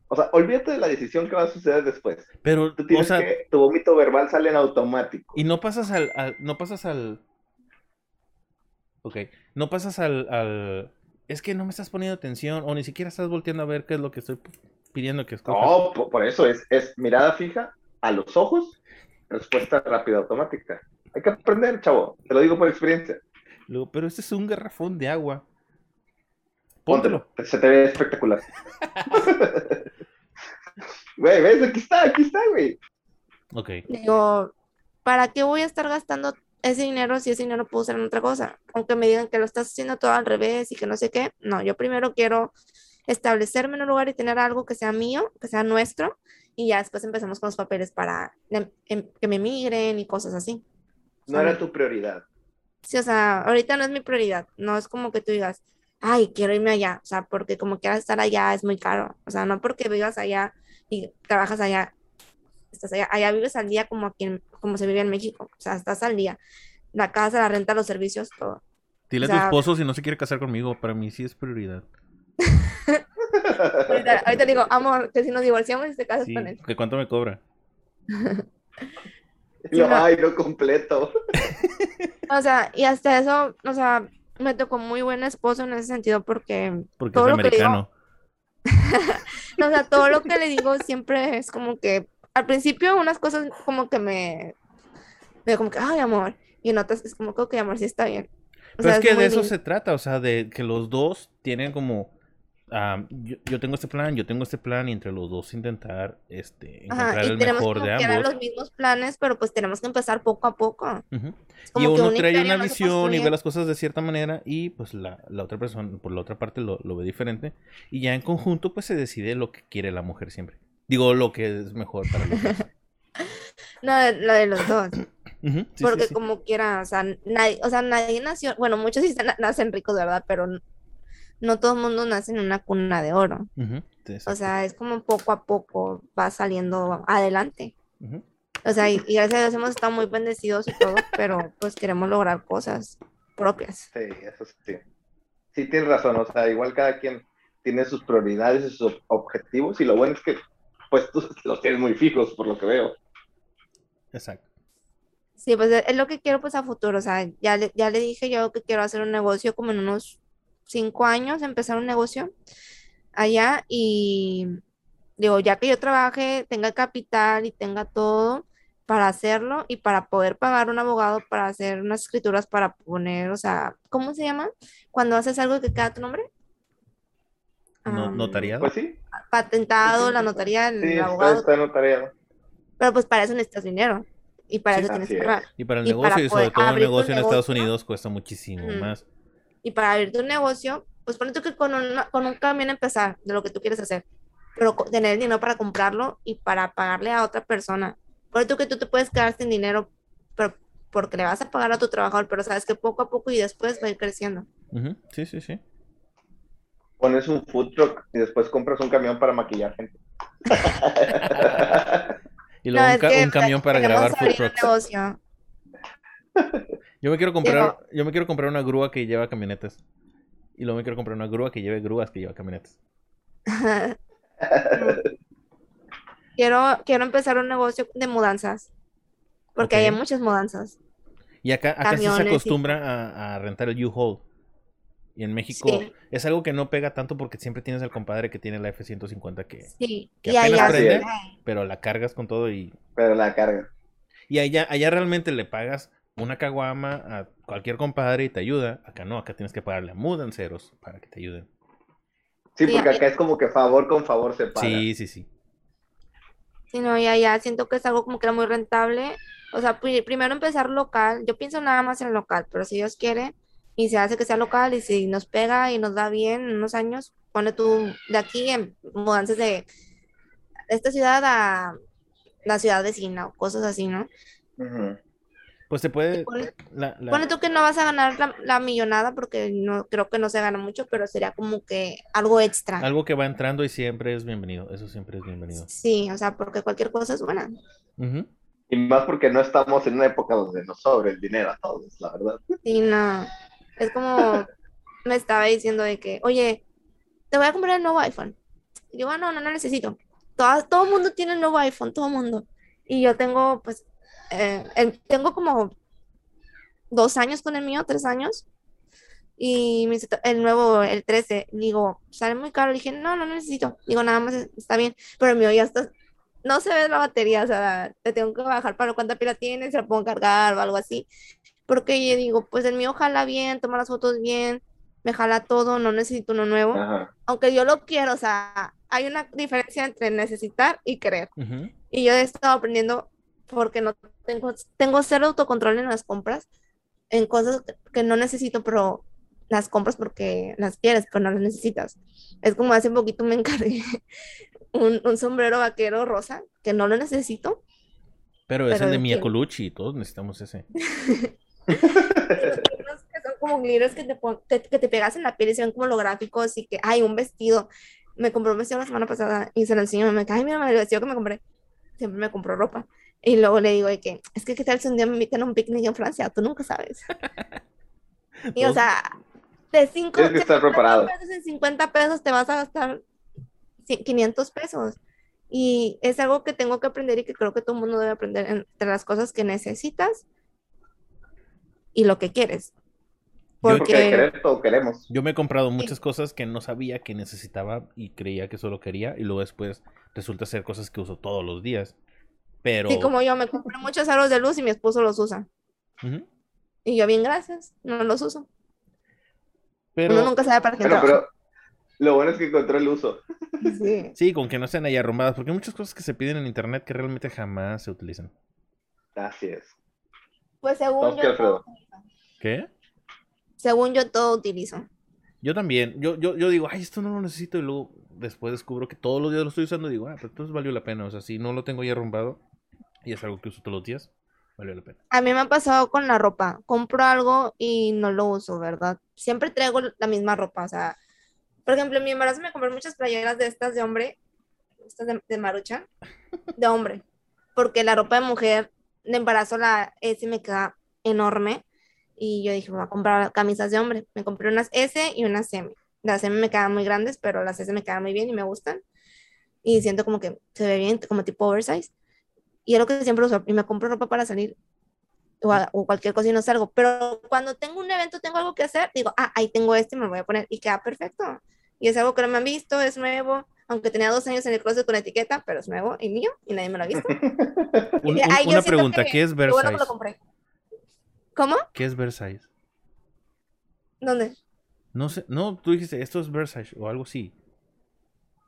O sea, olvídate de la decisión que va a suceder después. Pero, Tú o tienes sea, que, tu vómito verbal sale en automático. y no pasas al, al- no pasas al, ok, no pasas al, al, es que no me estás poniendo atención o ni siquiera estás volteando a ver qué es lo que estoy pidiendo que escojas. No, po- por, eso es, es mirada fija a los ojos, respuesta rápida automática. Hay que aprender, chavo. Te lo digo por experiencia. Luego, pero este es un garrafón de agua. Póntelo. Póntelo. Se te ve espectacular. Güey, ¿ves? Aquí está, aquí está, güey. Ok. Digo, ¿para qué voy a estar gastando ese dinero si ese dinero puedo usar en otra cosa? Aunque me digan que lo estás haciendo todo al revés y que no sé qué. No, yo primero quiero establecerme en un lugar y tener algo que sea mío, que sea nuestro, y ya después empezamos con los papeles para em- em- que me migren y cosas así. No era tu prioridad. Sí, o sea, ahorita no es mi prioridad. No es como que tú digas, ay, quiero irme allá. O sea, porque como quieras estar allá es muy caro. O sea, no porque vivas allá y trabajas allá, estás allá, allá vives al día como aquí, en- como se vive en México. O sea, estás al día. La casa, la renta, los servicios, todo. Dile O a tu esposo si no se quiere casar conmigo, para mí sí es prioridad. (laughs) Ahorita, ahorita digo, amor, que si nos divorciamos y te casas Sí, con él. que cuánto me cobra. (laughs) Lo, no. Ay, no completo. (laughs) O sea, y hasta eso, o sea, me tocó muy buen esposo en ese sentido porque Porque Todo es lo que digo- americano. No, o sea, todo lo que le digo siempre es como que al principio unas cosas como que me, me como que, ay, amor, y en otras es como que, ok, amor, sí está bien. O Pero sea, es que de eso lindo. se trata, o sea, de que los dos tienen como, ah, yo, yo tengo este plan, yo tengo este plan, y entre los dos intentar este, encontrar Ajá, y el tenemos mejor como de que ambos. los mismos planes, pero pues tenemos que empezar poco a poco. Y uno un trae una visión y ve las cosas de cierta manera y pues la, la otra persona, por la otra parte, lo, lo ve diferente. Y ya en conjunto pues se decide lo que quiere la mujer siempre. Digo, lo que es mejor para los dos. (laughs) No, la de los dos. Sí, porque sí. como quiera, o sea, nadie, o sea, nadie nació, bueno, muchos sí nacen ricos, ¿verdad? Pero no todo el mundo nace en una cuna de oro. O sea, es como poco a poco va saliendo adelante. O sea, y, y gracias a Dios hemos estado muy bendecidos y todo, pero pues queremos lograr cosas propias. Sí, eso sí. Sí, tienes razón. O sea, igual cada quien tiene sus prioridades y sus ob- objetivos. Y lo bueno es que, pues, tú (laughs) los tienes muy fijos, por lo que veo. Exacto. Sí, pues es lo que quiero pues a futuro. O sea, ya le, ya le dije yo que quiero hacer un negocio como en unos cinco años, empezar un negocio allá y digo, ya que yo trabaje, tenga capital y tenga todo para hacerlo y para poder pagar un abogado para hacer unas escrituras para poner, o sea, ¿cómo se llama? Cuando haces algo que queda tu nombre. No- Am, notariado. Pues sí, patentado, la sí, el sí, está, abogado, está notariado. pero pues para eso necesitas dinero y para Sí, eso tienes así que es. pagar. Y para el Y negocio para y sobre todo un negocio en Estados Unidos cuesta muchísimo más. Y para abrir tu negocio, pues ponle tú que con, una- con un camión empezar de lo que tú quieres hacer, pero tener el dinero para comprarlo y para pagarle a otra persona. Ponle tú que tú te puedes quedar sin dinero, pero porque le vas a pagar a tu trabajador, pero sabes que poco a poco y después va a ir creciendo. Sí, sí, sí. Pones un food truck y después compras un camión para maquillar gente. (laughs) Y luego No, un, ca- camión para grabar food trucks. negocio. Yo me quiero comprar, yo me quiero comprar una grúa que lleva camionetas. Y luego me quiero comprar una grúa que lleve grúas que lleva camionetas. (laughs) quiero, quiero empezar un negocio de mudanzas. Porque hay muchas mudanzas. Y acá, acá sí se y- acostumbra a, a rentar el U-Haul. Y en México Sí. es algo que no pega tanto porque siempre tienes al compadre que tiene la F-150 que... Sí. Que Y apenas allá prende. sí. Pero la cargas con todo y... Pero la carga. Y allá, allá realmente le pagas una caguama a cualquier compadre y te ayuda. Acá no, acá tienes que pagarle a mudanceros para que te ayuden. Sí, Sí, porque acá es como que favor con favor se paga. Sí, sí, sí. Sí, no, y allá siento que es algo como que era muy rentable. O sea, pri- primero empezar local. Yo pienso nada más en local, pero si Dios quiere y se hace que sea local y si nos pega y nos da bien en unos años, pone tú de aquí en mudanzas de esta ciudad a la ciudad vecina o cosas así, ¿no? Pues se puede... Ponle, la- la- ponle tú que no vas a ganar la, la millonada porque no creo que no se gana mucho, pero sería como que algo extra. Algo que va entrando y siempre es bienvenido. Eso siempre es bienvenido. Sí, o sea, porque cualquier cosa es buena. Y más porque no estamos en una época donde nos sobre el dinero a todos, la verdad. Sí, no. Es como me estaba diciendo de que, oye, te voy a comprar el nuevo iPhone. Y yo, "Ah, no, no, no necesito. Todo, todo el mundo tiene el nuevo iPhone, todo el mundo. Y yo tengo, pues, eh, el- tengo como dos años con el mío, tres años. Y me el nuevo, el 13, digo, sale muy caro. Le dije, no, no necesito. Digo, nada más es- está bien. Pero el mío ya está, no se ve la batería, o sea, te tengo que bajar para cuánta pila tiene, se la puedo cargar o algo así. Porque yo digo, pues el mío jala bien, toma las fotos bien, me jala todo, no necesito uno nuevo. Ajá. Aunque yo lo quiero, o sea, hay una diferencia entre necesitar y querer. Ujú. Y yo he estado aprendiendo porque no tengo, tengo cero autocontrol en las compras, en cosas que- no necesito, pero las compras porque las quieres, pero no las necesitas. Es como hace poquito me (laughs) encargué un, un sombrero vaquero rosa, que no lo necesito, Pero es Pero el de ¿de Mia? Colucci. Todos necesitamos ese. (laughs) que son como glitters que te, que, te pegas en la piel y se ven como holográficos y que, ay, un vestido. Me compré un vestido la semana pasada y se lo enseñó. Me cae, mira, el vestido que me compré. Siempre me compro ropa. Y luego le digo que, es que qué tal si un día me invitan a un picnic en Francia, tú nunca sabes. Y o sea, de 5 Tienes que estar preparado. pesos en 50 pesos te vas a gastar ci- 500 pesos. Y es algo que tengo que aprender y que creo que todo el mundo debe aprender entre las cosas que necesitas y lo que quieres. Porque Porque querer todo queremos. Yo me he comprado muchas cosas que no sabía que necesitaba y creía que solo quería y luego después resulta ser cosas que uso todos los días. Pero... sí, como yo me compré muchos aros de luz y mi esposo los usa. Y yo bien, gracias, no los uso. Pero... Uno nunca sabe para qué trabaja. pero lo bueno es que encontró el uso. Sí. (laughs) Sí, con que no sean ahí arrumbadas, porque hay muchas cosas que se piden en internet que realmente jamás se utilizan. Así es. Pues según yo, todo utilizo. ¿Qué? según yo todo utilizo. Yo también. Yo, yo, yo digo, ay, esto no lo necesito y luego después descubro que todos los días lo estoy usando y digo, ah, pero entonces valió la pena. O sea, si no lo tengo ya arrumbado y es algo que uso todos los días, valió la pena. A mí me ha pasado con la ropa. Compro algo y no lo uso, ¿verdad? Siempre traigo la misma ropa. O sea, por ejemplo, en mi embarazo me compré muchas playeras de estas de hombre, estas de, de marucha, de hombre. Porque la ropa de mujer de embarazo, la S me queda enorme. Y yo dije, voy a comprar camisas de hombre. Me compré unas S y unas M. Las M me quedan muy grandes, pero las S me quedan muy bien y me gustan. Y siento como que se ve bien, como tipo oversize. Y es lo que siempre uso. Y me compro ropa para salir o, a- o cualquier cosa y no salgo. Pero cuando tengo un evento, tengo algo que hacer, digo, ah, ahí tengo este, me lo voy a poner y queda perfecto. Y es algo que no me han visto, es nuevo, aunque tenía dos años en el closet con etiqueta, pero es nuevo y mío y nadie me lo ha visto. (laughs) Un- un- una pregunta, que- ¿qué es bueno Versailles? lo compré. ¿Cómo? ¿Qué es Versailles? ¿Dónde? No sé, no, tú dijiste, esto es Versailles o algo así.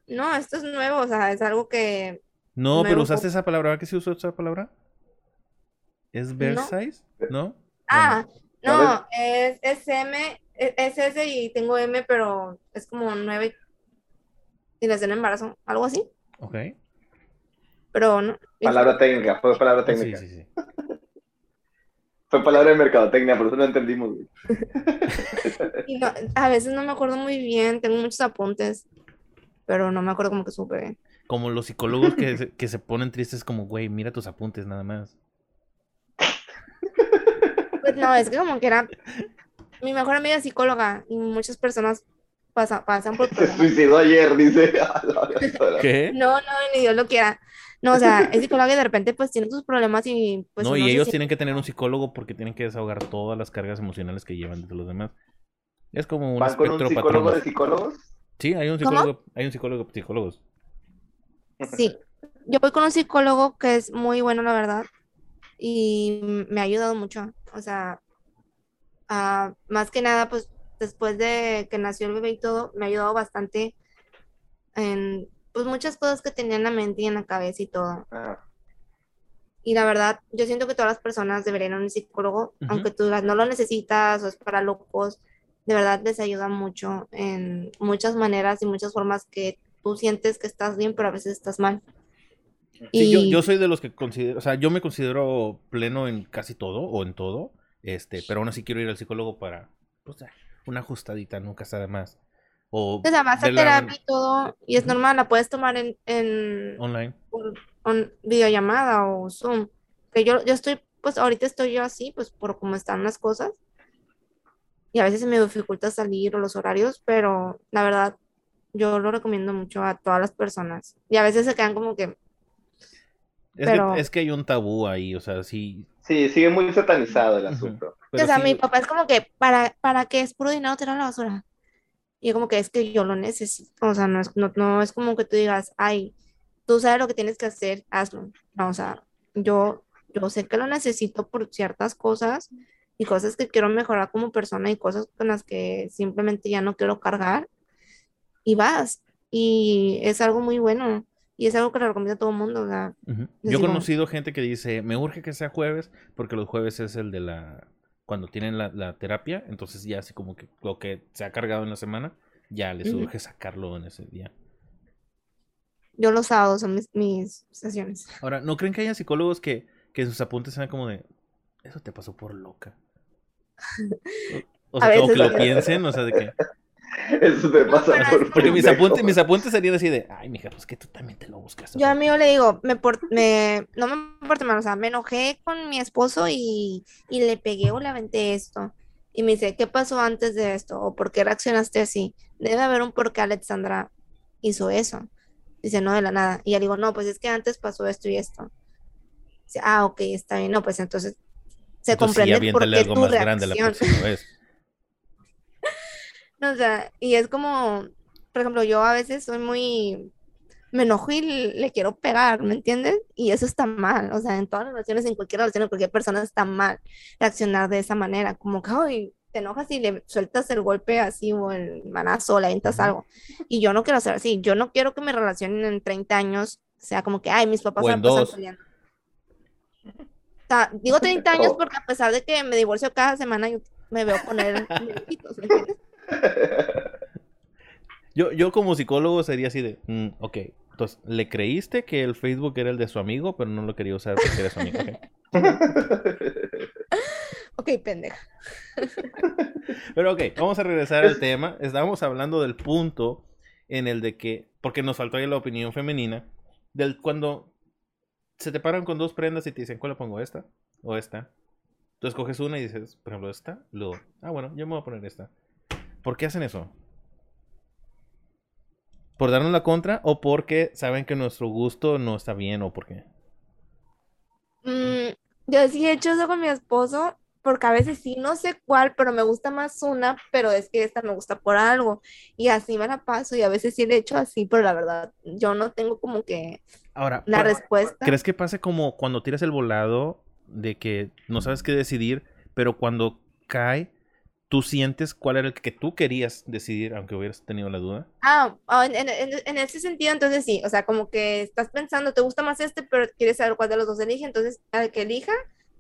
No, esto es nuevo, o sea, es algo que No, pero usaste esa palabra, ¿verdad que sí usó esa palabra? ¿Es Versailles? ¿No? Ah, no, es, es M, es, es S y tengo M, pero es como nueve y les den embarazo, algo así, Ok. pero no. Palabra técnica, fue palabra Sí, técnica. sí, sí. (laughs) Fue palabra de mercadotecnia, por eso no entendimos. güey. (laughs) Y no- a veces no me acuerdo muy bien, tengo muchos apuntes, pero no me acuerdo como que supe bien. Como los psicólogos que se, que se ponen tristes como, güey, mira tus apuntes nada más. Pues no, es que como que era mi mejor amiga es psicóloga y muchas personas pasa- pasan por (laughs) Se suicidó ayer, dice. A la hora. ¿Qué? No, no, ni Dios lo quiera. No, o sea, (laughs) es psicóloga y de repente pues tiene sus problemas y pues... no, y ellos siente- tienen que tener un psicólogo porque tienen que desahogar todas las cargas emocionales que llevan de los demás. Es como un ¿Van con un espectro psicólogo de psicólogos? Sí, hay un ¿Cómo? psicólogo, hay un psicólogo de psicólogos. Sí, yo voy con un psicólogo que es muy bueno, la verdad, y me ha ayudado mucho. O sea, ah, más que nada, pues después de que nació el bebé y todo, me ha ayudado bastante en pues muchas cosas que tenía en la mente y en la cabeza y todo. Ah, Y la verdad, yo siento que todas las personas deberían ir a un psicólogo, aunque tú digas no lo necesitas o es para locos, de verdad les ayuda mucho en muchas maneras y muchas formas que tú sientes que estás bien, pero a veces estás mal. Sí, yo, Y- yo soy de los que considero, o sea, yo me considero pleno en casi todo o en todo, este, pero aún así quiero ir al psicólogo para, pues, una ajustadita, nunca está de más. O O sea, vas a terapia y todo, y es normal, la puedes tomar en, en online. por- on- videollamada o Zoom. Que yo, yo estoy, pues ahorita estoy yo así, pues por cómo están las cosas. Y a veces se me dificulta salir o los horarios, pero la verdad, yo lo recomiendo mucho a todas las personas. Y a veces se quedan como que, Es, Pero- que, es que hay un tabú ahí, o sea, sí. Sí, sigue muy satanizado el asunto. pero o sea, sí- mi papá es como que, ¿para, para qué es puro dinero tirar a la basura? Y yo como que es que yo lo necesito. O sea, no es, no, no es como que tú digas, ay, tú sabes lo que tienes que hacer, hazlo. No, o sea, yo, yo sé que lo necesito por ciertas cosas y cosas que quiero mejorar como persona y cosas con las que simplemente ya no quiero cargar. Y vas. Y es algo muy bueno. Y es algo que le recomiendo a todo el mundo. O sea, Yo he conocido gente que dice, me urge que sea jueves, porque los jueves es el de la, cuando tienen la, la terapia, entonces ya así como que lo que se ha cargado en la semana, ya les urge sacarlo en ese día. yo los sábados son mis, mis sesiones. Ahora, ¿no creen que haya psicólogos que, que sus apuntes sean como de, eso te pasó por loca? (laughs) O, sea, que- o que lo piensen, o sea, de que... (laughs) Eso te pasa por Porque mis apuntes, mis apuntes serían así de, ay, mija, pues que tú también te lo buscas. Yo a mí le digo, me, por- me no me porté mal, o sea, me enojé con mi esposo y, y le pegué o le aventé esto. Y me dice, ¿qué pasó antes de esto? ¿O por qué reaccionaste así? Debe haber un por qué Alexandra hizo eso. Dice, no de la nada. Y yo le digo, no, pues es que antes pasó esto y esto. Dice, ah, ok, está bien. No, pues entonces se entonces sí, comprende el por qué algo tu más grande la próxima vez. No, o sea, y es como, por ejemplo, yo a veces soy muy, me enojo y le quiero pegar, ¿me entiendes? Y eso está mal, o sea, en todas las relaciones, en cualquier relación, en cualquier persona está mal reaccionar de esa manera, como que, ay, te enojas y le sueltas el golpe así o el manazo o le aventas algo. Y yo no quiero ser así, yo no quiero que mi relación en 30 años sea como que, ay, mis papás se pasan peleando. O sea, digo (laughs) 30 años porque a pesar de que me divorcio cada semana, yo me veo poner (laughs) dibujitos, ¿me entiendes? Yo, yo como psicólogo sería así de, mm, ok, entonces, ¿le creíste que el Facebook era el de su amigo, pero no lo quería usar porque era su amigo? ok? (laughs) Ok, pendeja. Pero ok, vamos a regresar al (laughs) tema. Estábamos hablando del punto en el de que, porque nos faltó ahí la opinión femenina, del cuando se te paran con dos prendas y te dicen, ¿cuál le pongo? ¿Esta? ¿O esta? Tú escoges una y dices, por ejemplo, esta. Luego, ah, bueno, yo me voy a poner esta. ¿Por qué hacen eso? ¿Por darnos la contra o porque saben que nuestro gusto no está bien o por qué? Mm, yo sí he hecho eso con mi esposo, porque a veces sí, no sé cuál, pero me gusta más una, pero es que esta me gusta por algo. Y así me la paso, y a veces sí le he hecho así, pero la verdad, yo no tengo como que Ahora, la respuesta. ¿Crees que pase como cuando tiras el volado de que no sabes qué decidir, pero cuando cae, tú sientes cuál era el que tú querías decidir, aunque hubieras tenido la duda? Ah, ah, en, en- en- ese sentido, entonces sí, o sea, como que estás pensando, te gusta más este, pero quieres saber cuál de los dos elige, entonces al que elija,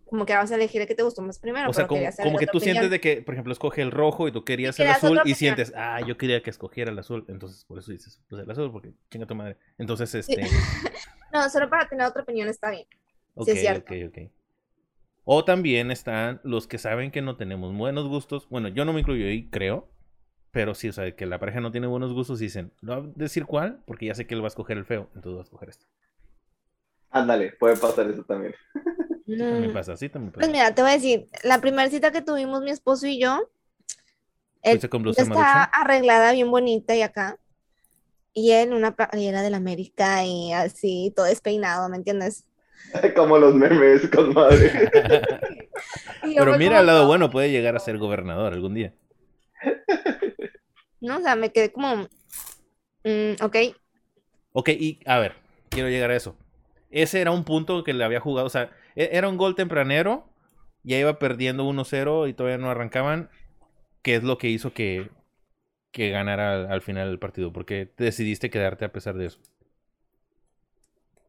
como que vas a elegir el que te gustó más primero, O sea, como, como que tú sientes opinión. de que, por ejemplo, escoge el rojo y tú querías el azul y sientes, ah, yo quería que escogiera el azul, entonces por eso dices, pues el azul, porque chinga tu madre. Entonces, este, (laughs) No, solo para tener otra opinión está bien. ok, Sí, es cierto. ok, ok. O también están los que saben que no tenemos buenos gustos. Bueno, yo no me incluyo ahí, creo. Pero sí, o sea, que la pareja no tiene buenos gustos y dicen, no voy a decir cuál, porque ya sé que él va a escoger el feo, entonces va a escoger este. Ándale, puede pasar eso también. (laughs) También Mm. pasa así, también Pues mira, te voy a decir, la primera cita que tuvimos mi esposo y yo, él Fuiste con blusa está arreglada bien bonita y acá. Y él una playera del América y así, todo despeinado, ¿me entiendes? (laughs) Como los memes, con madre. (laughs) Pero mira al lado bueno, puede llegar a ser gobernador algún día. No, o sea, me quedé como, mm, ok, Ok, y a ver, quiero llegar a eso. Ese era un punto que le había jugado, o sea, e- era un gol tempranero, ya iba perdiendo 1-0 y todavía no arrancaban, que es lo que hizo que, que ganara al, al final del partido, porque decidiste quedarte a pesar de eso.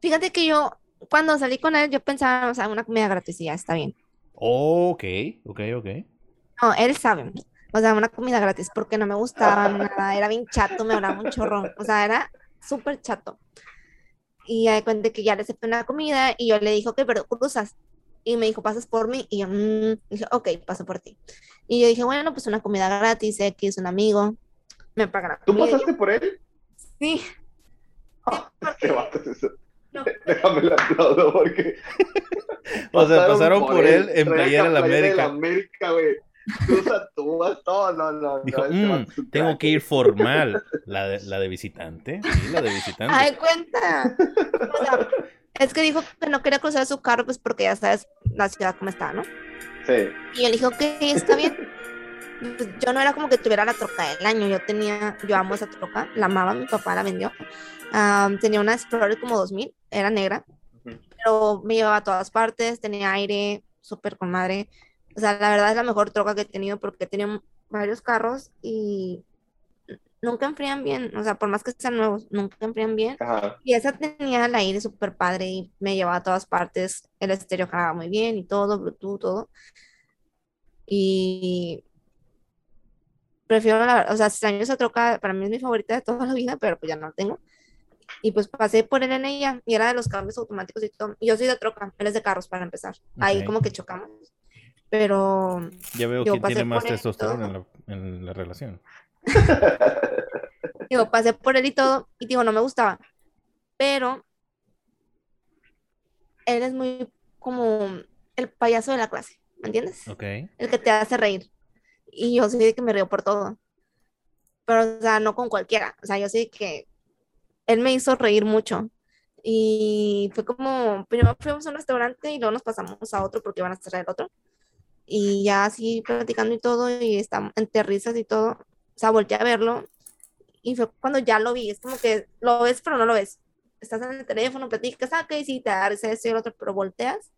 fíjate que yo, cuando salí con él, yo pensaba, o sea, una comida gratis y ya está bien. Ok, ok, ok. No, él sabe, o sea, una comida gratis, porque no me gustaba nada, era bien chato, me hablaba un chorro, o sea, era súper chato. Y ya de cuenta que ya le acepté una comida y yo le dije, ok, pero cruzas. Y me dijo, pasas por mí. Y yo, "Mm", dije, ok, paso por ti. Y yo dije, bueno, pues una comida gratis, X, un amigo, me paga la ¿Tú pasaste por él? Sí. (laughs) Ah, porque- no, (laughs) Déjame el aplaudo porque. (laughs) O sea, pasaron por él en playera de la América. América, güey. No, no. Dijo, no, este "Mm, tengo crack". que ir formal. (laughs) La de, la de visitante. Sí, la de visitante. Ay, cuenta. O sea, es que dijo que no quería cruzar su carro, pues porque ya sabes la ciudad como está, ¿no? Sí. Y le dije, ok, está bien. Pues yo no era como que tuviera la troca del año, yo tenía, yo amo esa troca, la amaba, mi papá la vendió. Am, tenía una Explorer como 2000, era negra, Ujú. pero me llevaba a todas partes, tenía aire, súper con madre. O sea, la verdad es la mejor troca que he tenido porque he tenido varios carros y nunca enfrían bien, o sea, por más que sean nuevos, nunca enfrían bien. Ajá. Y esa tenía el aire súper padre y me llevaba a todas partes. El estéreo jalaba muy bien y todo, Bluetooth, todo. Y prefiero, la, o sea, extraño esa troca, para mí es mi favorita de toda la vida, pero pues ya no la tengo. Y pues pasé por él en ella y era de los cambios automáticos y todo. Y yo soy de troca, él es de carros para empezar. Ahí Ok. como que chocamos. Pero Ya veo quién tiene más testosterona en la, en la relación. (laughs) digo, pasé por él y todo. Y digo, no me gustaba. Pero él es muy como el payaso de la clase, ¿me entiendes? Ok. el que te hace reír. Y yo soy de que me río por todo. Pero, o sea, no con cualquiera. O sea, yo sé que él me hizo reír mucho. Y fue como, primero fuimos a un restaurante y luego nos pasamos a otro porque iban a cerrar el otro. Y ya así platicando y todo, y estamos entre risas y todo. O sea, volteé a verlo. Y fue cuando ya lo vi. Es como que lo ves, pero no lo ves. Estás en el teléfono, platicas, ah, ok, sí, te da risa esto y el otro, pero volteas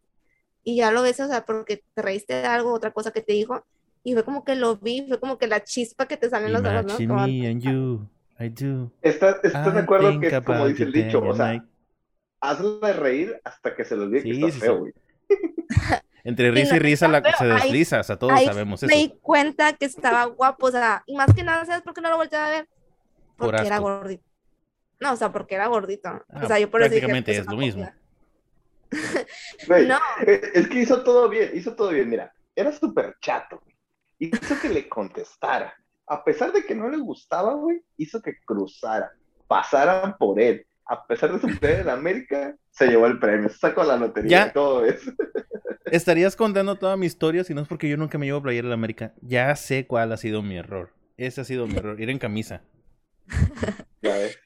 y ya lo ves, o sea, porque te reíste de algo, otra cosa que te dijo, y fue como que lo vi, fue como que la chispa que te sale en los ojos, ¿no? Como- me and you. I do. ¿Estás, estás de acuerdo que es como dice el dicho? O sea, night. hazla reír hasta que se le olvide que Sí, estás sí, feo, güey. (laughs) Entre Y risa y no risa está la, se desliza, o sea, todos ahí sabemos me eso. di cuenta que estaba guapo, o sea, y más que nada, ¿sabes por qué no lo volteé a ver? Por Porque era gordito. No, o sea, porque era gordito. Ah, o sea, yo por eso dije, prácticamente pues, es lo mismo. (laughs) No, eh, Es que hizo todo bien, hizo todo bien. Mira, era súper chato. güey. Hizo que le contestara. A pesar de que no le gustaba, güey, hizo que cruzara, pasaran por él. A pesar de su pelea en América, se llevó el premio, se sacó la lotería, Ya. ¿cómo ves? Estarías contando toda mi historia si no es porque yo nunca me llevo playera la América. Ya sé cuál ha sido mi error. Ese ha sido mi error. Ir en camisa. Ya ves.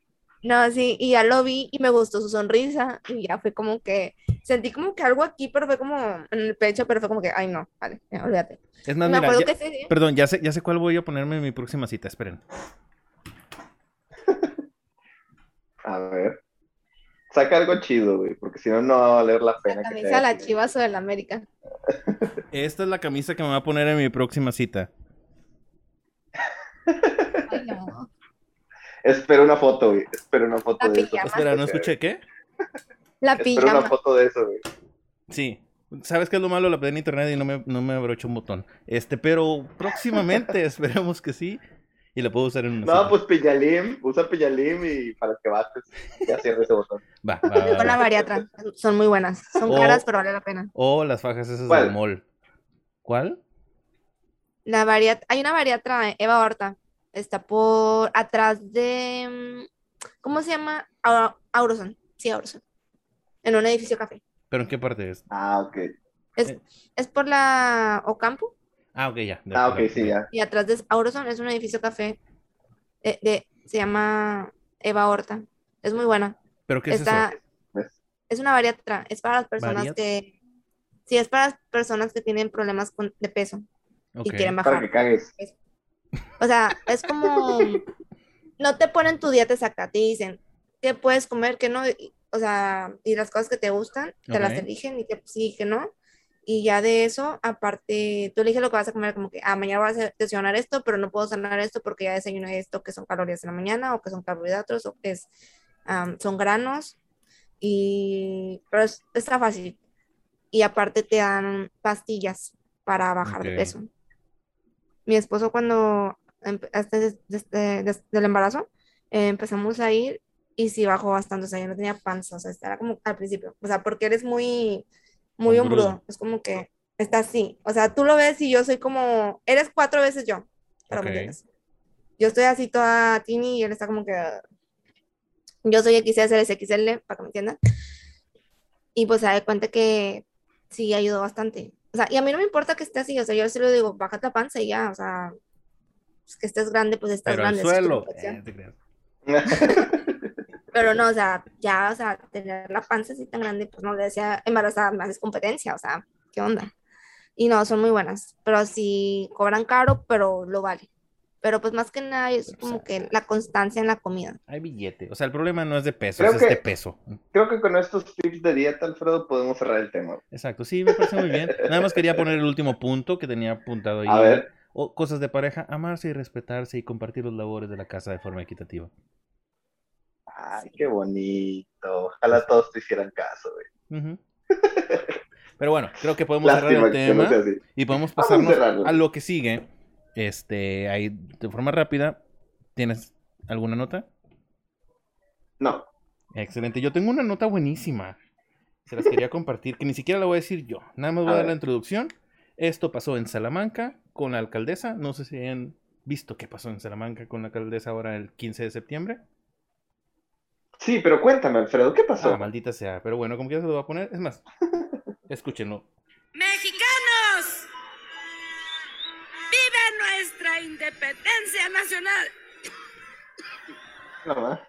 No, sí, y ya lo vi y me gustó su sonrisa, y ya fue como que, sentí como que algo aquí, pero fue como en el pecho, pero fue como que, ay, no, vale, ya, olvídate. Es más, Me mira, acuerdo ya- que sí, sí. perdón, ya sé, ya sé cuál voy a ponerme en mi próxima cita. Esperen. (laughs) A ver. Saca algo chido, güey, porque si no, no va a valer la pena. La camisa de la Chivas o de la América. Esta es la camisa que me va a poner en mi próxima cita. (laughs) Espera una foto, güey. Espera una foto La de eso. pijama. Espera, ¿no escuché qué? La Espera una pijama. foto de eso, güey. Sí. ¿Sabes qué es lo malo? La pedí en internet y no me, no me abrocho un botón. Este, pero próximamente (laughs) esperemos que sí. Y la puedo usar en una No, pues Piñalim, usa Piñalim y para que bajes, ya cierre ese botón. Va, va, va, Con la va. bariatra. Son muy buenas. Son O- caras, pero vale la pena. O las fajas esas ¿Cuál? del mall. ¿Cuál? La bariatra. Hay una bariatra, eh, Eva Horta. Está por atrás de. mm, ¿Cómo se llama? Au- Auroson. Sí, Auroson. En un edificio café. ¿Pero en qué parte es? Ah, ok. Es, Eh. es por la Ocampo. Ah, ok, ya. de Ah, ok, sí, ya. Y atrás de Auroson es un edificio café. eh, de, se llama Eva Horta. Es muy buena. ¿Pero qué es Está, eso? ¿Ves? es una bariatra, es para las personas que, sí, es para las personas que tienen problemas con- de peso y Ok. quieren Para bajar. que cagues. O sea, es como, no te ponen tu dieta exacta, te dicen qué puedes comer, qué no, o sea, y las cosas que te gustan, te las Ok. eligen y te sí, que no. Y ya de eso, aparte, tú eliges lo que vas a comer, como que, ah, mañana vas a desayunar esto, pero no puedo cenar esto porque ya desayuné esto, que son calorías en la mañana, o que son carbohidratos, o que es, am, son granos. Y, pero es- está fácil. Y aparte te dan pastillas para bajar de Ok. peso. Mi esposo cuando empe- antes de- de- de- del embarazo eh, empezamos a ir y sí bajó bastante, o sea, yo no tenía panza, o sea, era como al principio, o sea, porque eres muy, muy Hombrudo. hombrudo, es como que está así, o sea, tú lo ves y yo soy como, eres cuatro veces yo, para que me Ok. entiendas. Yo estoy así toda tini y él está como que, yo soy XS, él es XL, para que me entiendan. Y pues se da cuenta que sí ayudó bastante. O sea, y a mí no me importa que esté así, o sea, yo sí le digo, bájate la panza y ya, o sea, pues que estés grande, pues estás Pero grande. tu suelo. Eh, te. Pero no, o sea, ya, o sea, tener la panza así tan grande, pues no le decía embarazada, me haces competencia, o sea, ¿qué onda? Y no, son muy buenas, pero sí cobran caro, pero lo vale. Pero pues más que nada es Pero, como o sea, que la constancia en la comida. Hay billete. O sea, el problema no es de peso, Creo es que- de peso. Creo que con estos tips de dieta, Alfredo, podemos cerrar el tema. Exacto, sí, me parece muy bien. Nada más quería poner el último punto que tenía apuntado ahí. A ver. O cosas de pareja, amarse y respetarse y compartir los labores de la casa de forma equitativa. Ay, qué bonito. Ojalá todos te hicieran caso, güey. Pero bueno, creo que podemos (laughs) cerrar el no tema y podemos a pasarnos a lo que sigue. Este, ahí de forma rápida. ¿Tienes alguna nota? No. Excelente. Yo tengo una nota buenísima. Se las quería (laughs) compartir, que ni siquiera la voy a decir yo. Nada más voy a A dar la introducción. Esto pasó en Salamanca con la alcaldesa. No sé si han visto qué pasó en Salamanca con la alcaldesa ahora el 15 de septiembre. Sí, pero cuéntame, Alfredo, ¿qué pasó? Ah, maldita sea. Pero bueno, como que se lo voy a poner. Es más, (laughs) escúchenlo. ¡Mexicanos! Nuestra independencia nacional! No, ¿eh?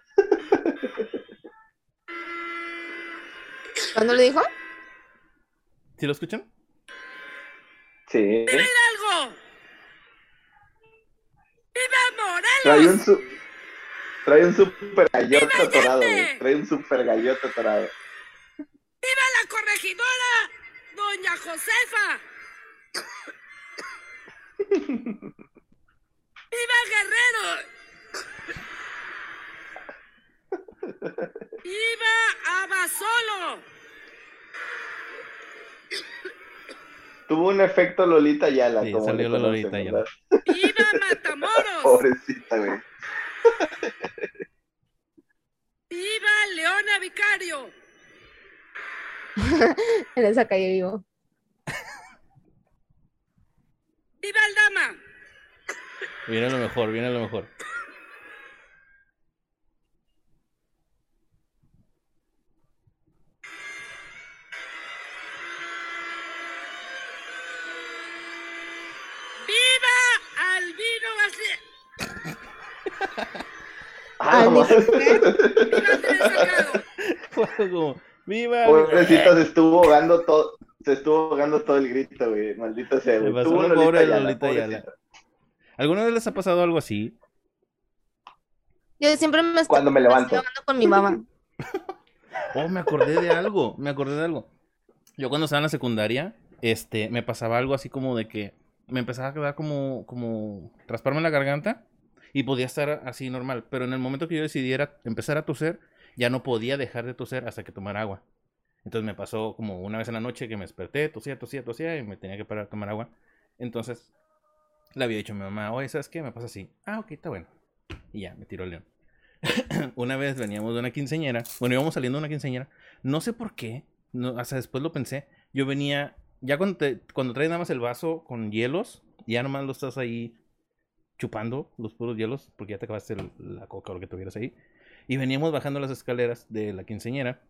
¿Cuándo le dijo? ¿Sí lo escuchan? Sí. ¡Hidalgo! ¡Viva Trae un, Morelos! su... Trae un super gallote ¡Viva atorado. Trae un super gallote atorado. ¡Viva la corregidora! ¡Doña Josefa! ¡Viva Guerrero! ¡Viva Abasolo! Tuvo un efecto Lolita Yala. Sí, como salió la Lolita. ¿verdad? ¡Viva Matamoros! (laughs) Pobrecita, güey. ¡Viva Leona Vicario! (laughs) En esa calle vivo. ¡Viva Aldama! Viene lo mejor, viene lo mejor. ¡Viva Albino García! (laughs) Ah, como, ¡Viva! Pobrecita, se estuvo ahogando todo. Se estuvo ahogando todo el grito, güey. Maldita sea, Le güey. pasó lo pobre Lolita. ¿Alguna vez les ha pasado algo así? Yo siempre me estoy, Cuando me levanto. hablando con mi mamá. (laughs) Oh, me acordé de algo, me acordé de algo. Yo cuando estaba en la secundaria, este, me pasaba algo así como de que me empezaba a quedar como, como rasparme la garganta y podía estar así normal, pero en el momento que yo decidiera empezar a toser, ya no podía dejar de toser hasta que tomara agua. Entonces me pasó como una vez en la noche que me desperté, tosía, tosía, tosía y me tenía que parar a tomar agua. Entonces le había dicho a mi mamá, oye, ¿sabes qué? Me pasa así. Ah, ok, está bueno. Y ya, me tiró el león. (coughs) una vez veníamos de una quinceñera, bueno, íbamos saliendo de una quinceñera, no sé por qué, no, hasta después lo pensé, yo venía, ya cuando, cuando traes nada más el vaso con hielos, ya nomás lo estás ahí chupando los puros hielos, porque ya te acabaste la coca o lo que tuvieras ahí, y veníamos bajando las escaleras de la quinceñera,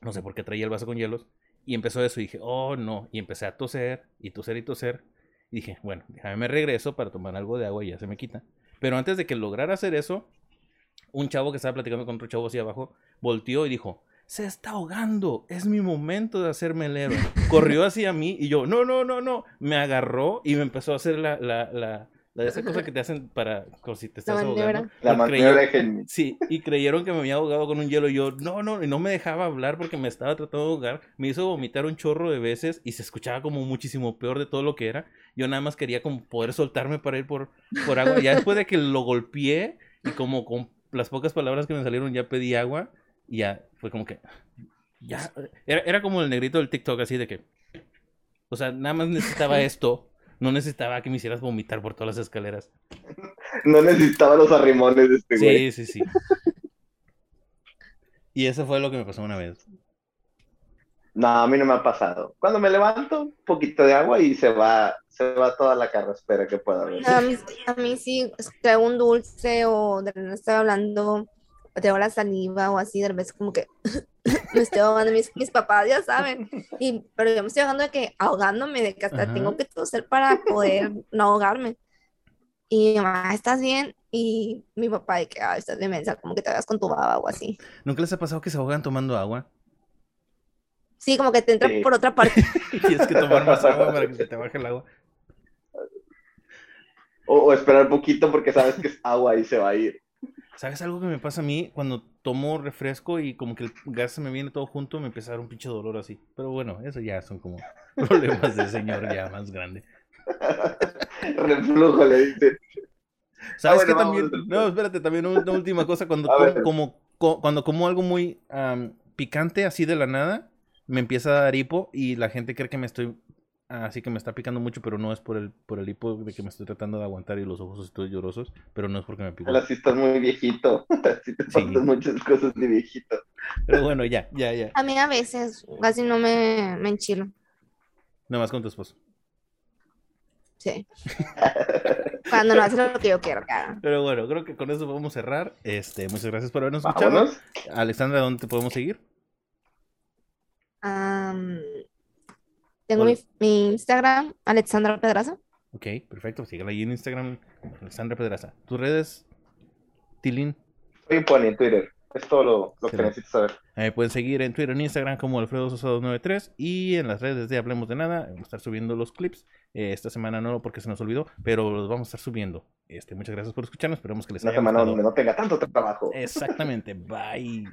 no sé por qué traía el vaso con hielos, y empezó eso, y dije, oh no, y empecé a toser, y toser y toser, dije, bueno, déjame me regreso para tomar algo de agua y ya se me quita. Pero antes de que lograra hacer eso, un chavo que estaba platicando con otro chavo así abajo, volteó y dijo, se está ahogando, es mi momento de hacerme el héroe. Corrió hacia mí y yo, no, no, no, no, me agarró y me empezó a hacer la, la, la, la de esa cosa que te hacen para, como si te estás maniobra. ahogando. La Y maniobra de Genmi. Sí, y creyeron que me había ahogado con un hielo y yo, no, no, y no me dejaba hablar porque me estaba tratando de ahogar. Me hizo vomitar un chorro de veces y se escuchaba como muchísimo peor de todo lo que era. Yo nada más quería como poder soltarme para ir por, por agua. Ya después de que lo golpeé y como con las pocas palabras que me salieron ya pedí agua y ya fue como que, ya, era, era como el negrito del TikTok así de que, o sea, nada más necesitaba (laughs) esto. No necesitaba que me hicieras vomitar por todas las escaleras. (laughs) No necesitaba los arrimones de este güey. Sí, sí, sí. Y eso fue lo que me pasó una vez. No, a mí no me ha pasado. Cuando me levanto, un poquito de agua y se va, se va toda la carraspera que pueda haber. A mí, a mí sí, es- traigo un dulce o de repente estoy hablando, o traigo la saliva o así, de repente como que (laughs) me estoy ahogando, mis, mis papás ya saben, y, pero yo me estoy ahogando de que ahogándome, de que hasta Ajá. tengo que toser para poder (laughs) no ahogarme. Y mi mamá, ¿estás bien? Y mi papá de que, ah, estás demencia, como que te veas con tu baba o así. ¿Nunca les ha pasado que se ahogan tomando agua? Sí, como que te entra Sí. por otra parte. (laughs) Y tienes que tomar más agua para que se te baje el agua. O, o esperar un poquito porque sabes que es agua y se va a ir. ¿Sabes algo que me pasa a mí cuando tomo refresco y como que el gas se me viene todo junto? Me empieza a dar un pinche dolor así. Pero bueno, eso ya son como (laughs) problemas de señor ya más grande. (laughs) Reflujo, le dicen. (laughs) ¿Sabes Ah, bueno, vamos también? No, espérate, también una última cosa. Cuando, como, como- co- cuando como algo muy picante así de la nada, me empieza a dar hipo y la gente cree que me estoy... Así que me está picando mucho, pero no es por el, por el hipo de que me estoy tratando de aguantar y los ojos estoy llorosos, pero no es porque me picó. Así estás muy viejito. (laughs) Así te Sí. pasan muchas cosas de viejito. Pero bueno, ya, ya, ya. A mí a veces casi no me, me enchilo. Nada más con tu esposo. Sí. (laughs) Cuando no hace lo que yo quiero haga. Pero bueno, creo que con eso podemos cerrar. Este, muchas gracias por habernos escuchado. Alexandra, ¿dónde te podemos seguir? Am, tengo mi, mi Instagram, Alexandra Pedraza. Ok, perfecto. Síguela ahí en Instagram, Alexandra Pedraza. ¿Tus redes? Tilín. Soy un pony en Twitter. Es todo lo, lo que necesitas saber. Me pueden seguir en Twitter, en Instagram como Alfredo Sosa 293 y en las redes de Hablemos de Nada. Vamos a estar subiendo los clips. Eh, esta semana no porque se nos olvidó, pero los vamos a estar subiendo. Este, muchas gracias por escucharnos. Esperamos que les Una haya semana gustado. donde no tenga tanto trabajo. Exactamente. Bye.